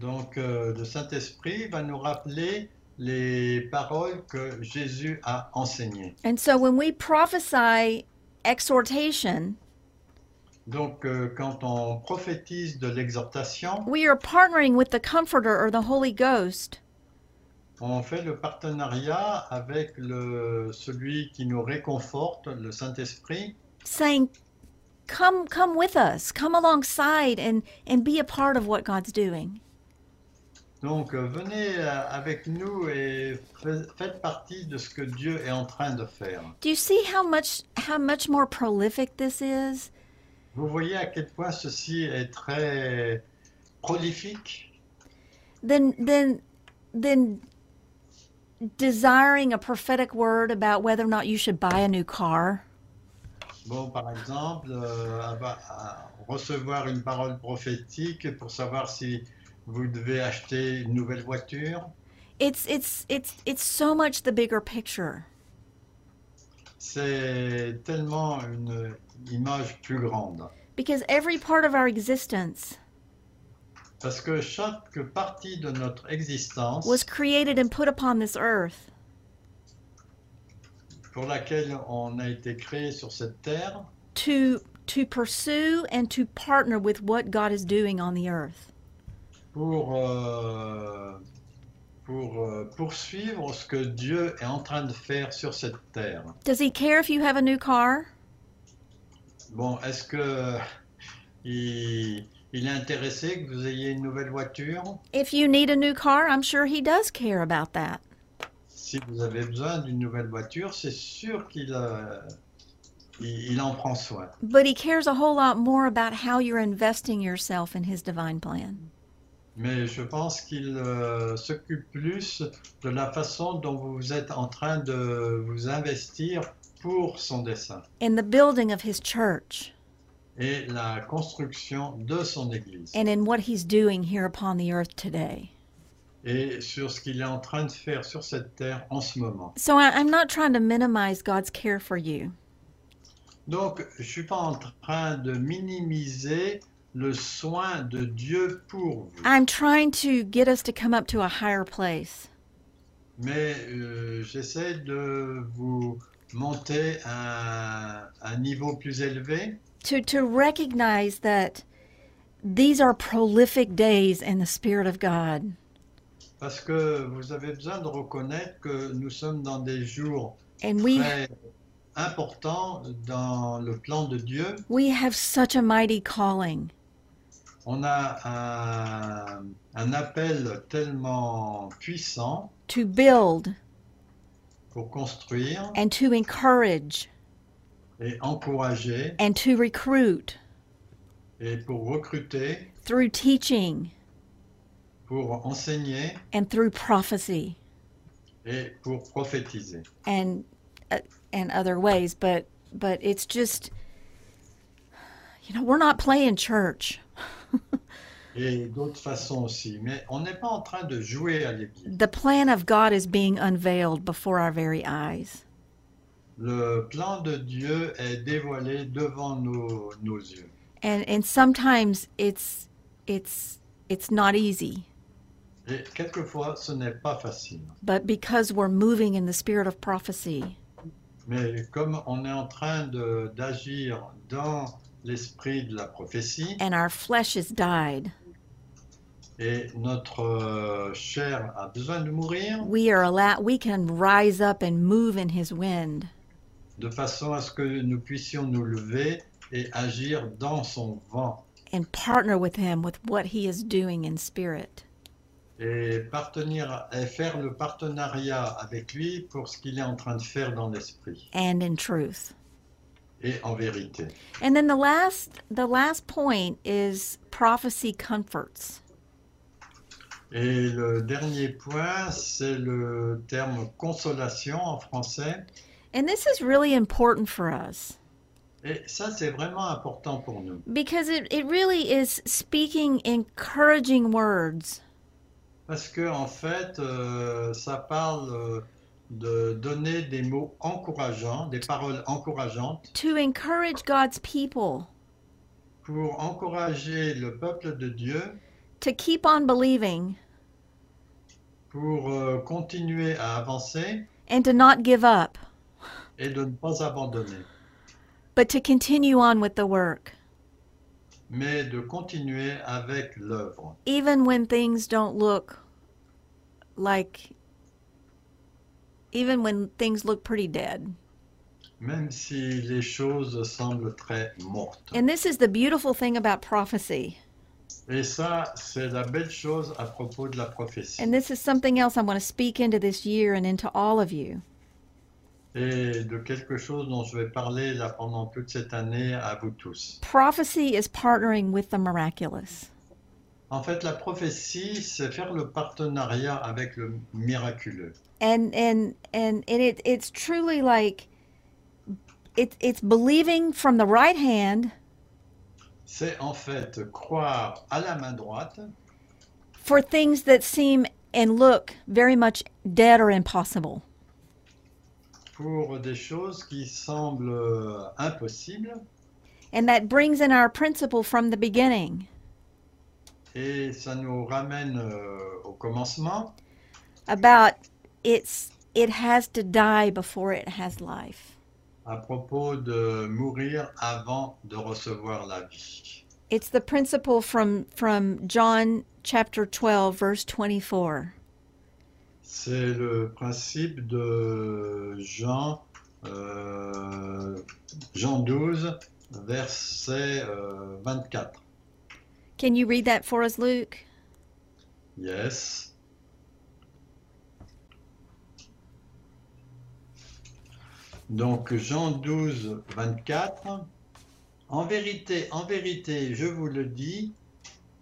Donc, euh, le Saint-Esprit va nous rappeler les paroles que Jésus a enseignées. And so when we prophesy exhortation, Donc, euh, quand on prophétise de l'exhortation, we are partnering with the Comforter or the Holy Ghost on fait le partenariat avec le, celui qui nous réconforte, le Saint-Esprit, saying, Come, come with us, come alongside and, and be a part of what God's doing. Donc, euh, venez euh, avec nous et fa- faites partie de ce que Dieu est en train de faire. Do you see how much how much more prolific this is? Vous voyez à quel point ceci est très prolifique? Then then then desiring a prophetic word about whether or not you should buy a new car. Bon, par exemple, euh, recevoir une parole prophétique pour savoir si vous devez acheter une nouvelle voiture, It's it's it's it's so much the bigger picture. c'est tellement une image plus grande. Because every part of our existence Parce que chaque partie de notre existence was created and put upon this earth pour laquelle on a été créé sur cette terre, to to pursue and to partner with what God is doing on the earth. pour, euh, pour euh, poursuivre ce que Dieu est en train de faire sur cette terre. Does he care if you have a new car? Bon, est-ce que il, il est intéressé que vous ayez une nouvelle voiture If you need a new car, I'm sure he does care about that. Si vous avez besoin d'une nouvelle voiture, c'est sûr qu'il euh, il, il en prend soin. But he cares a whole lot more about how you're investing yourself in his divine plan. Mais je pense qu'il euh, s'occupe plus de la façon dont vous êtes en train de vous investir pour son dessein in the building of his church et la construction de son Église and in what he's doing here upon the earth today. et sur ce qu'il est en train de faire sur cette terre en ce moment. So I, I'm not trying to minimize God's care for you. Donc, je suis pas en train de minimiser le soin de Dieu pour vous, I'm trying to get us to come up to a higher place. mais euh, j'essaie de vous monter à un niveau plus élevé to to recognize that these are prolific days in the Spirit of God. Parce que vous avez besoin de reconnaître que nous sommes dans des jours And we très importants dans le plan de Dieu. we have such a mighty calling. On a un, un appel tellement puissant to build pour construire and to encourage et encourager. And to recruit. Et pour recruter, through teaching. Pour enseigner. And through prophecy. Et pour prophétiser. and uh, and other ways but but it's just you know we're not playing church. Et d'autres façons aussi. Mais on n'est pas en train de jouer à l'église. the plan of God is being unveiled before our very eyes Le plan de Dieu est dévoilé devant nos, nos yeux. and and sometimes it's it's it's not easy Et quelquefois, ce n'est pas facile. but because we're moving in the spirit of prophecy Mais comme on est en train de- d'agir dans l'esprit de la prophétie and our flesh is died et notre euh, chair a besoin de mourir we are allowed we can rise up and move in his wind de façon à ce que nous puissions nous lever et agir dans son vent. And partner with him with what he is doing in spirit. Et, partenir, et faire le partenariat avec lui pour ce qu'il est en train de faire dans l'esprit. And in truth. Et en vérité. and then the last the last point is prophecy comforts. Et le dernier point, c'est le terme consolation en français. And this is really important for us. Et ça, c'est vraiment important pour nous. because it, it really is speaking encouraging words. Parce que, en fait, euh, ça parle euh, de donner des mots encourageants, des paroles encourageantes. To encourage God's people. Pour encourager le peuple de Dieu, to keep on believing. Pour euh, continuer à avancer. And to not give up et de ne pas abandonner, but to continue on with the work mais de continuer avec l'œuvre. even when things don't look like even when things look pretty dead Même si les choses semblent très mortes. and this is the beautiful thing about prophecy Et ça, c'est la belle chose à propos de la prophétie. and this is something else i want to speak into this year and into all of you Et de quelque chose dont je vais parler là pendant toute cette année à vous tous. prophecy is partnering with the miraculous En fait, la prophétie, c'est faire le partenariat avec le miraculeux. and and and, and it, it's truly like it, it's believing from the right hand C'est en fait croire à la main droite for things that seem and look very much dead or impossible pour des choses qui semblent euh, impossibles. And that brings in our principle from the beginning. Et ça nous ramène euh, au commencement. About it's it has to die before it has life. À propos de mourir avant de recevoir la vie. it's the principle from from john chapter 12 verse 24 C'est le principe de Jean, euh, Jean 12, verset euh, 24. can you read that for us luke? Yes. Donc Jean 12, 24. En vérité, en vérité, je vous le dis,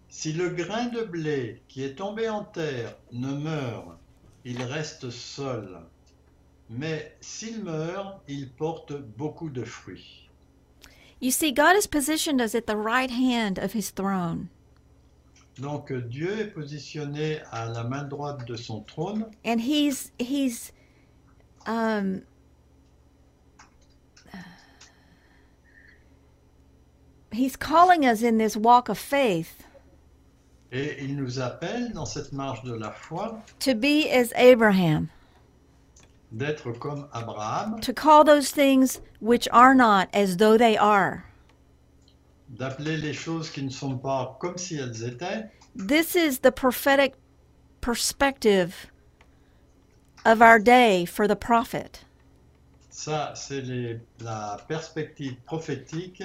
si le grain de blé qui est tombé en terre ne meurt, il reste seul. Mais s'il meurt, il porte beaucoup de fruits. you see god has positioned us at the right hand of his throne Donc Dieu est positionné à la main droite de son trône and he's he's um he's calling us in this walk of faith et il nous appelle dans cette marche de la foi to be as Abraham, d'être comme Abraham, to call those things which are not as though they are. d'appeler les choses qui ne sont pas comme si elles étaient. This is the prophetic perspective of our day for the prophet. Ça, c'est la perspective prophétique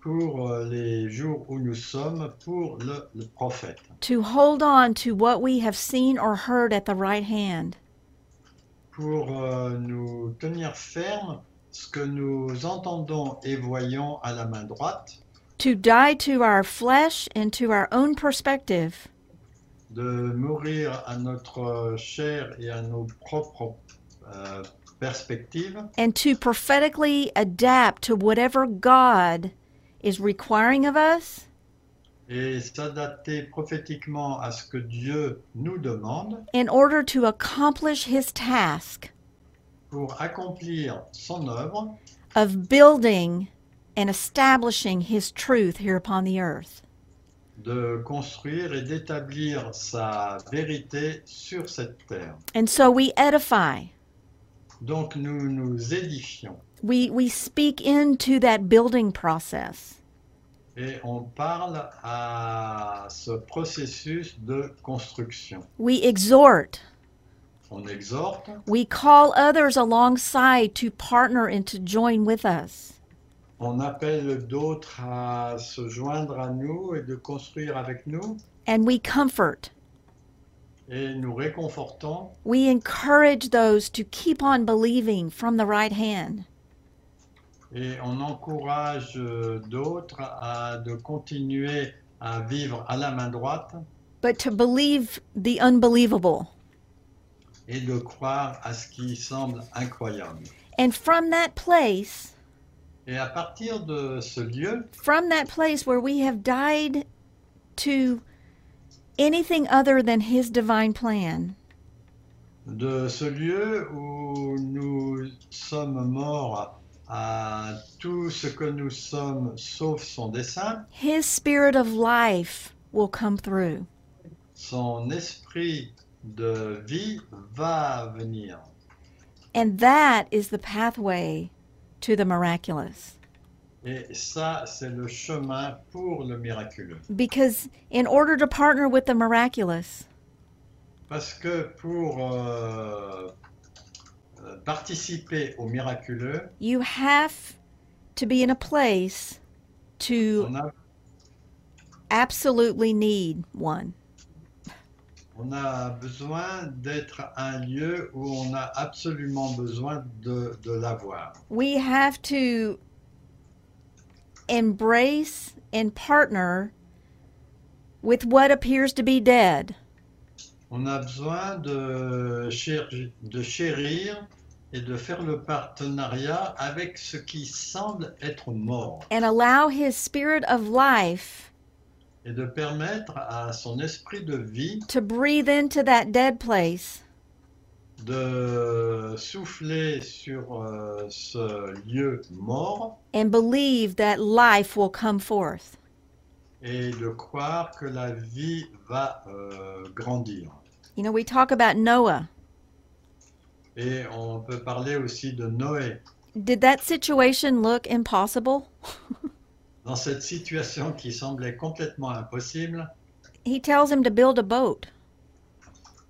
pour euh, les jours où nous sommes pour le, le prophète. To hold on to what we have seen or heard at the right hand. Pour euh, nous tenir ferme ce que nous entendons et voyons à la main droite, To die to our flesh and to our own perspective. de mourir à notre chair et à nos propres euh, perspectives, and to prophetically adapt to whatever God is requiring of us et s'adapter prophétiquement à ce que Dieu nous demande in order to accomplish his task pour accomplir son œuvre of building and establishing his truth here upon the earth. de construire et d'établir sa vérité sur cette terre. And so we edify. Donc nous nous édifions We we speak into that building process. et on parle à ce processus de construction. We exhort. On exhorte, We call others alongside to partner and to join with us. on appelle d'autres à se joindre à nous et de construire avec nous And we comfort. et nous réconfortons We encourage those to keep on believing from the right hand. Et on encourage euh, d'autres à de continuer à vivre à la main droite but to believe the unbelievable. et de croire à ce qui semble incroyable. And from that place, Et à partir de ce lieu, from that place where we have died to anything other than His divine plan, de ce lieu où nous sommes morts à tout ce que nous sommes sauf son dessein, His Spirit of life will come through. son esprit de vie va venir. And that is the pathway to the miraculous. Et ça, c'est le chemin pour le miraculeux. Because in order to partner with the miraculous, Parce que pour euh, participer au miraculeux, you have to be in a place to a, absolutely need one. on a besoin d'être un lieu où on a absolument besoin de, de l'avoir. we have to embrace and partner with what appears to be dead On a besoin de chérir, de chérir et de faire le partenariat avec ce qui semble être mort and allow His Spirit of life et de permettre à son esprit de vie to breathe into that dead place de souffler sur euh, ce lieu mort and believe that life will come forth. et de croire que la vie va euh, grandir. You know, we talk about Noah. Et on peut parler aussi de Noé. Did that situation look impossible? Dans cette situation qui semblait complètement impossible, He tells him to build a boat,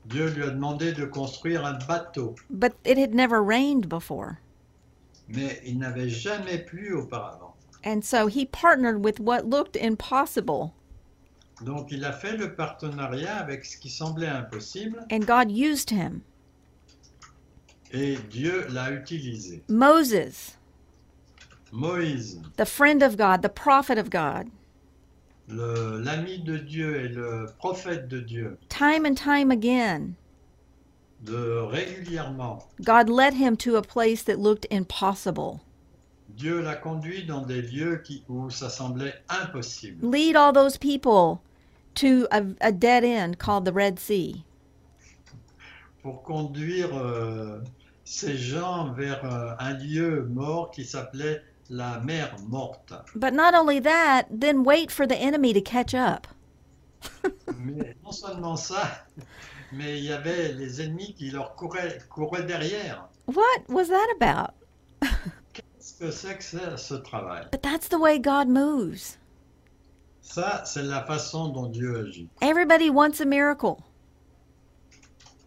Dieu lui a demandé de construire un bateau. but it had never rained before. mais il n'avait jamais plu auparavant. And so he partnered with what looked impossible, Donc il a fait le partenariat avec ce qui semblait impossible and God used him. Et Dieu l'a utilisé. Moses, Moïse, the friend of God, the prophet of God, l'ami de Dieu et le prophète de Dieu, time and time again, de régulièrement, God led him to a place that looked impossible. Dieu l'a conduit dans des lieux qui, où ça semblait impossible. Lead all those people to a, a dead end called the Red Sea. Pour conduire euh, ces gens vers euh, un lieu mort qui s'appelait la mer morte. But not only that, then wait for the enemy to catch up. Mais non seulement ça, mais il y avait les ennemis qui leur couraient, couraient derrière. What was that about? Qu'est-ce que c'est que ça, ce travail? But that's the way God moves. Ça, c'est la façon dont Dieu agit. Everybody wants a miracle.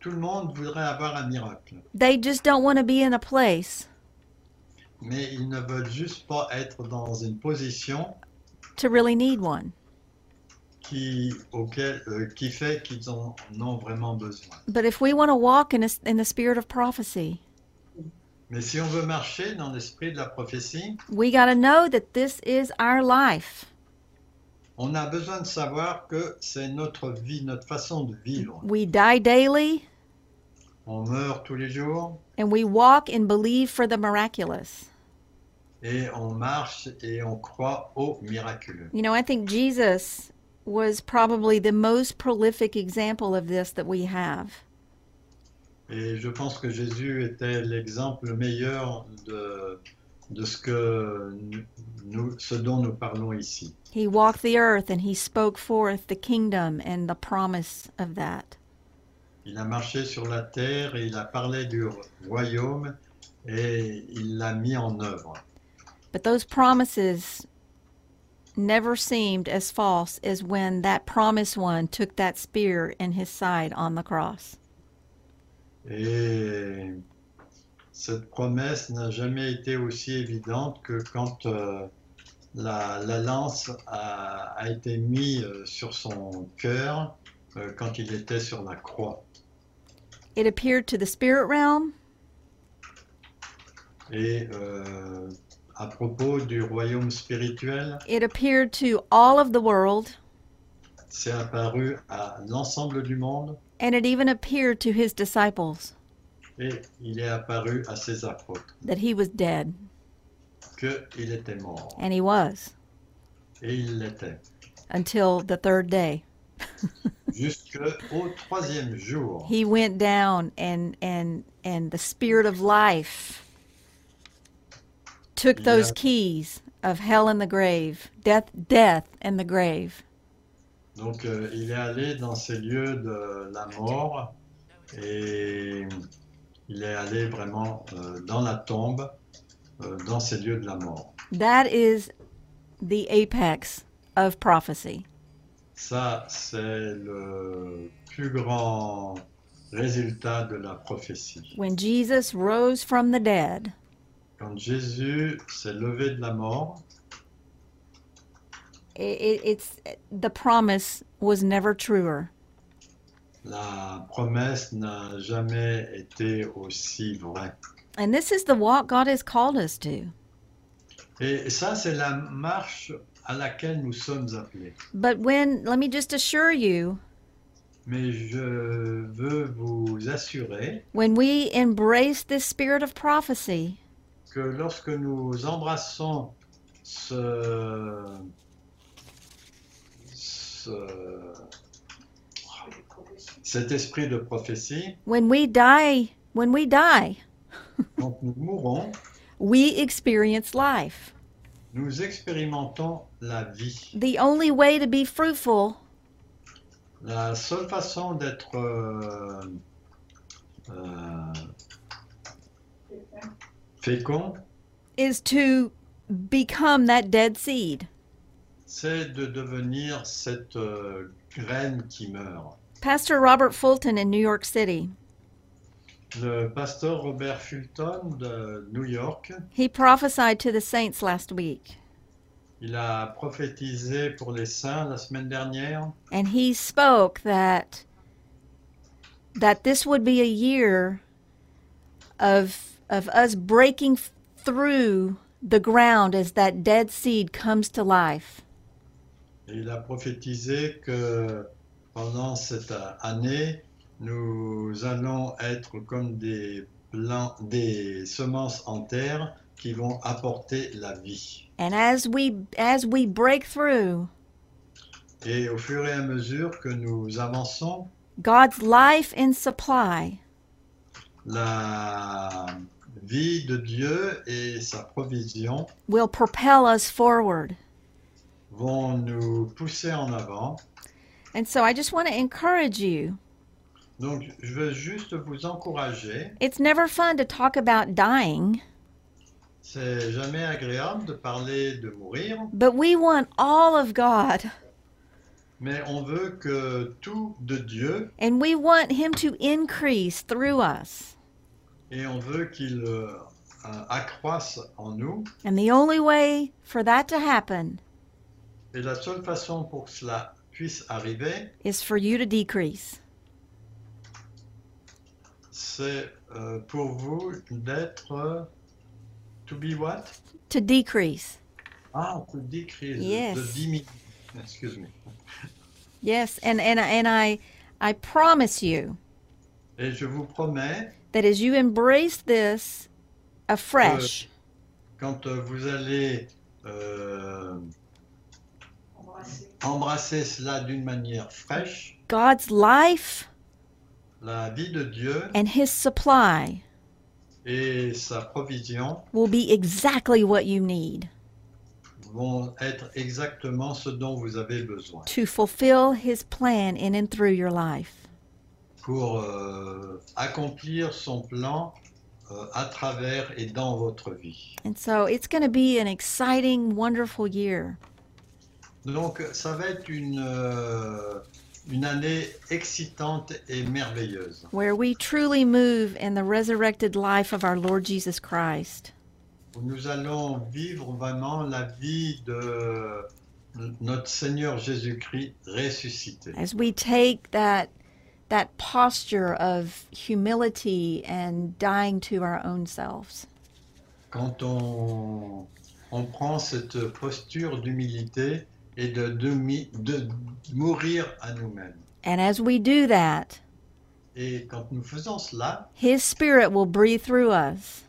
Tout le monde voudrait avoir un miracle, They just don't want to be in a place mais ils ne veulent juste pas être dans une position to really need one. qui, auquel, euh, qui fait qu'ils en ont vraiment besoin. But if we want to walk in, a, in the spirit of prophecy, Mais si on veut marcher dans l'esprit de la prophétie, we got to know that this is our life. on a besoin de savoir que c'est notre vie, notre façon de vivre. We die daily On meurt tous les jours and we walk and believe for the miraculous. et on marche et on croit au miraculeux. You know, I think Jesus was probably the most prolific example of this that we have. Et je pense que Jésus était l'exemple meilleur de, de ce, que nous, ce dont nous parlons ici. He walked the earth and he spoke forth the kingdom and the promise of that. Il a marché sur la terre et il a parlé du royaume et il l'a mis en œuvre. But those promises never seemed as false as when that promised one took that spear in his side on the cross. Et cette promesse n'a jamais été aussi évidente que quand euh, la, la lance a, a été mise sur son cœur euh, quand il était sur la croix. It appeared to the spirit realm, Et euh, à propos du royaume spirituel, it appeared to all of the world, c'est apparu à l'ensemble du monde and it even appeared to his disciples et il est apparu à ses apôtres that he was dead. qu'il était mort. And he was Et il l'était. until the third day. Jusqu'au troisième jour. He went down and and and the spirit of life took those keys of hell and the grave, death death and the grave. Donc euh, il est allé dans ces lieux de la mort et il est allé vraiment euh, dans la tombe, euh, dans ces lieux de la mort. That is the apex of prophecy. Ça, c'est le plus grand résultat de la prophétie. When Jesus rose from the dead, Quand Jésus s'est levé de la mort, i it, it's the promise was never truer. la promesse n'a jamais été aussi vraie. And this is the walk God has called us to. Et ça, c'est la marche à laquelle nous sommes appelés. But when let me just assure you, Mais je veux vous assurer when we embrace this spirit of prophecy, que lorsque nous embrassons ce, ce- cet esprit de prophétie, when we die, when we die, quand nous mourons, we experience life. Nous expérimentons la vie. The only way to be fruitful La seule façon d'être euh, euh, fécond, is to become that dead seed. c'est de devenir cette euh, graine qui meurt. Pastor Robert Fulton in New York City, Le pasteur Robert Fulton de New York, he prophesied to the saints last week, il a prophétisé pour les saints la semaine dernière. And he spoke that that this would be a year of of us breaking through the ground as that dead seed comes to life. et il a prophétisé que pendant cette année, nous allons être comme des, plants, des semences en terre qui vont apporter la vie. And as we as we break through, Et au fur et à mesure que nous avançons, God's life and supply la vie de Dieu et sa provision will propel us forward. vont nous pousser en avant. And so I just want to encourage you. Donc, je veux juste vous encourager. It's never fun to talk about dying, C'est jamais agréable de parler de mourir, but we want all of God. mais on veut que tout de Dieu And we want Him to increase through us. et on veut qu'il euh, euh, accroisse en nous. And the only way for that to happen Et la seule façon pour que cela puisse arriver, is for you to decrease. C'est euh, pour vous d'être euh, to be what? To decrease. Ah, to decrease, de- Yes. de diminuer. Excuse me. Yes, and and and I I promise you Et je vous promets, that as you embrace this afresh, quand vous allez euh, embrasser cela d'une manière fraîche, God's life la vie de Dieu and his supply et sa provision will be exactly what you need vont être exactement ce dont vous avez besoin to fulfill his plan in and through your life. pour euh, accomplir son plan euh, à travers et dans votre vie. And so it's going to be an exciting, wonderful year. Donc ça va être une, euh, une année excitante et merveilleuse. where we truly move in the resurrected life of our Lord Jesus Christ. où Nous allons vivre vraiment la vie de notre Seigneur Jésus-Christ ressuscité. As we take that that posture of humility and dying to our own selves. Quand on, on prend cette posture d'humilité et de, demi- de mourir à nous-mêmes. And as we do that, Et quand nous faisons cela, his spirit will breathe through us.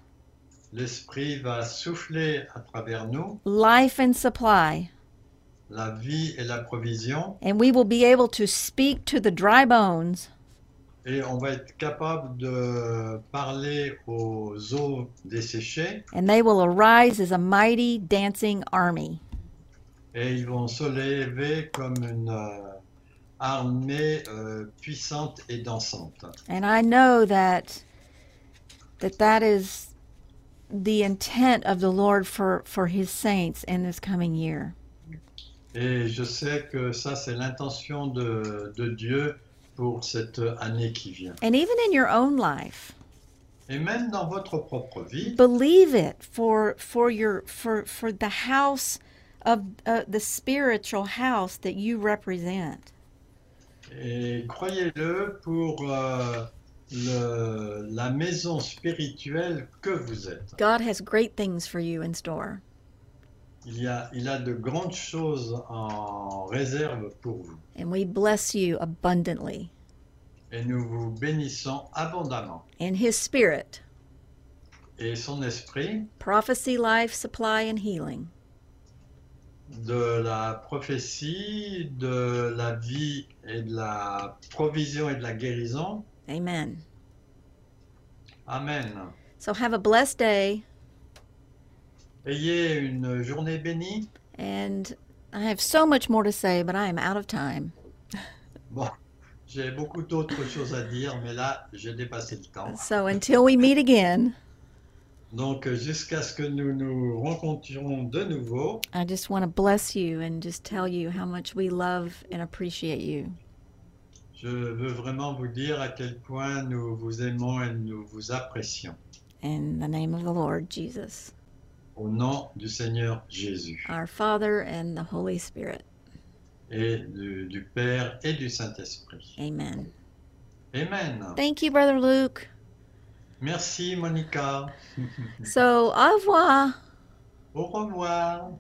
l'Esprit va souffler à travers nous life and supply, la vie et la provision. And we will be able to speak to the dry bones. Et on va être capable de parler aux eaux desséchées. And they will arise as a mighty dancing army. Et ils vont se lever comme une euh, armée euh, puissante et dansante. And I know that that that is the intent of the Lord for for his saints in this coming year. Et je sais que ça, c'est l'intention de, de Dieu pour cette année qui vient. And even in your own life, Et même dans votre propre vie, believe it for for your for for the house of uh, the spiritual house that you represent. et croyez-le pour euh, le- la maison spirituelle que vous êtes. God has great things for you in store. Il, y a, il a de grandes choses en réserve pour vous. And we bless you abundantly Et nous vous bénissons abondamment. in his spirit. Et son esprit, Prophecy, life, supply and healing. De la prophétie, de la vie et de la provision et de la guérison. Amen. Amen. So have a blessed day Ayez une journée bénie. and I have so much more to say, but I am out of time. Bon, j'ai beaucoup d'autres choses à dire, mais là, j'ai dépassé le temps. So until we meet again, Donc, jusqu'à ce que nous nous rencontrions de nouveau, I just want to bless you and just tell you how much we love and appreciate you. je veux vraiment vous dire à quel point nous vous aimons et nous vous apprécions. In the name of the Lord Jesus, Au nom du Seigneur Jésus our Father and the Holy Spirit. et du, du Père et du Saint-Esprit. Amen. Amen. Thank you, Brother Luke. Merci, Monica. So, au revoir. Au revoir.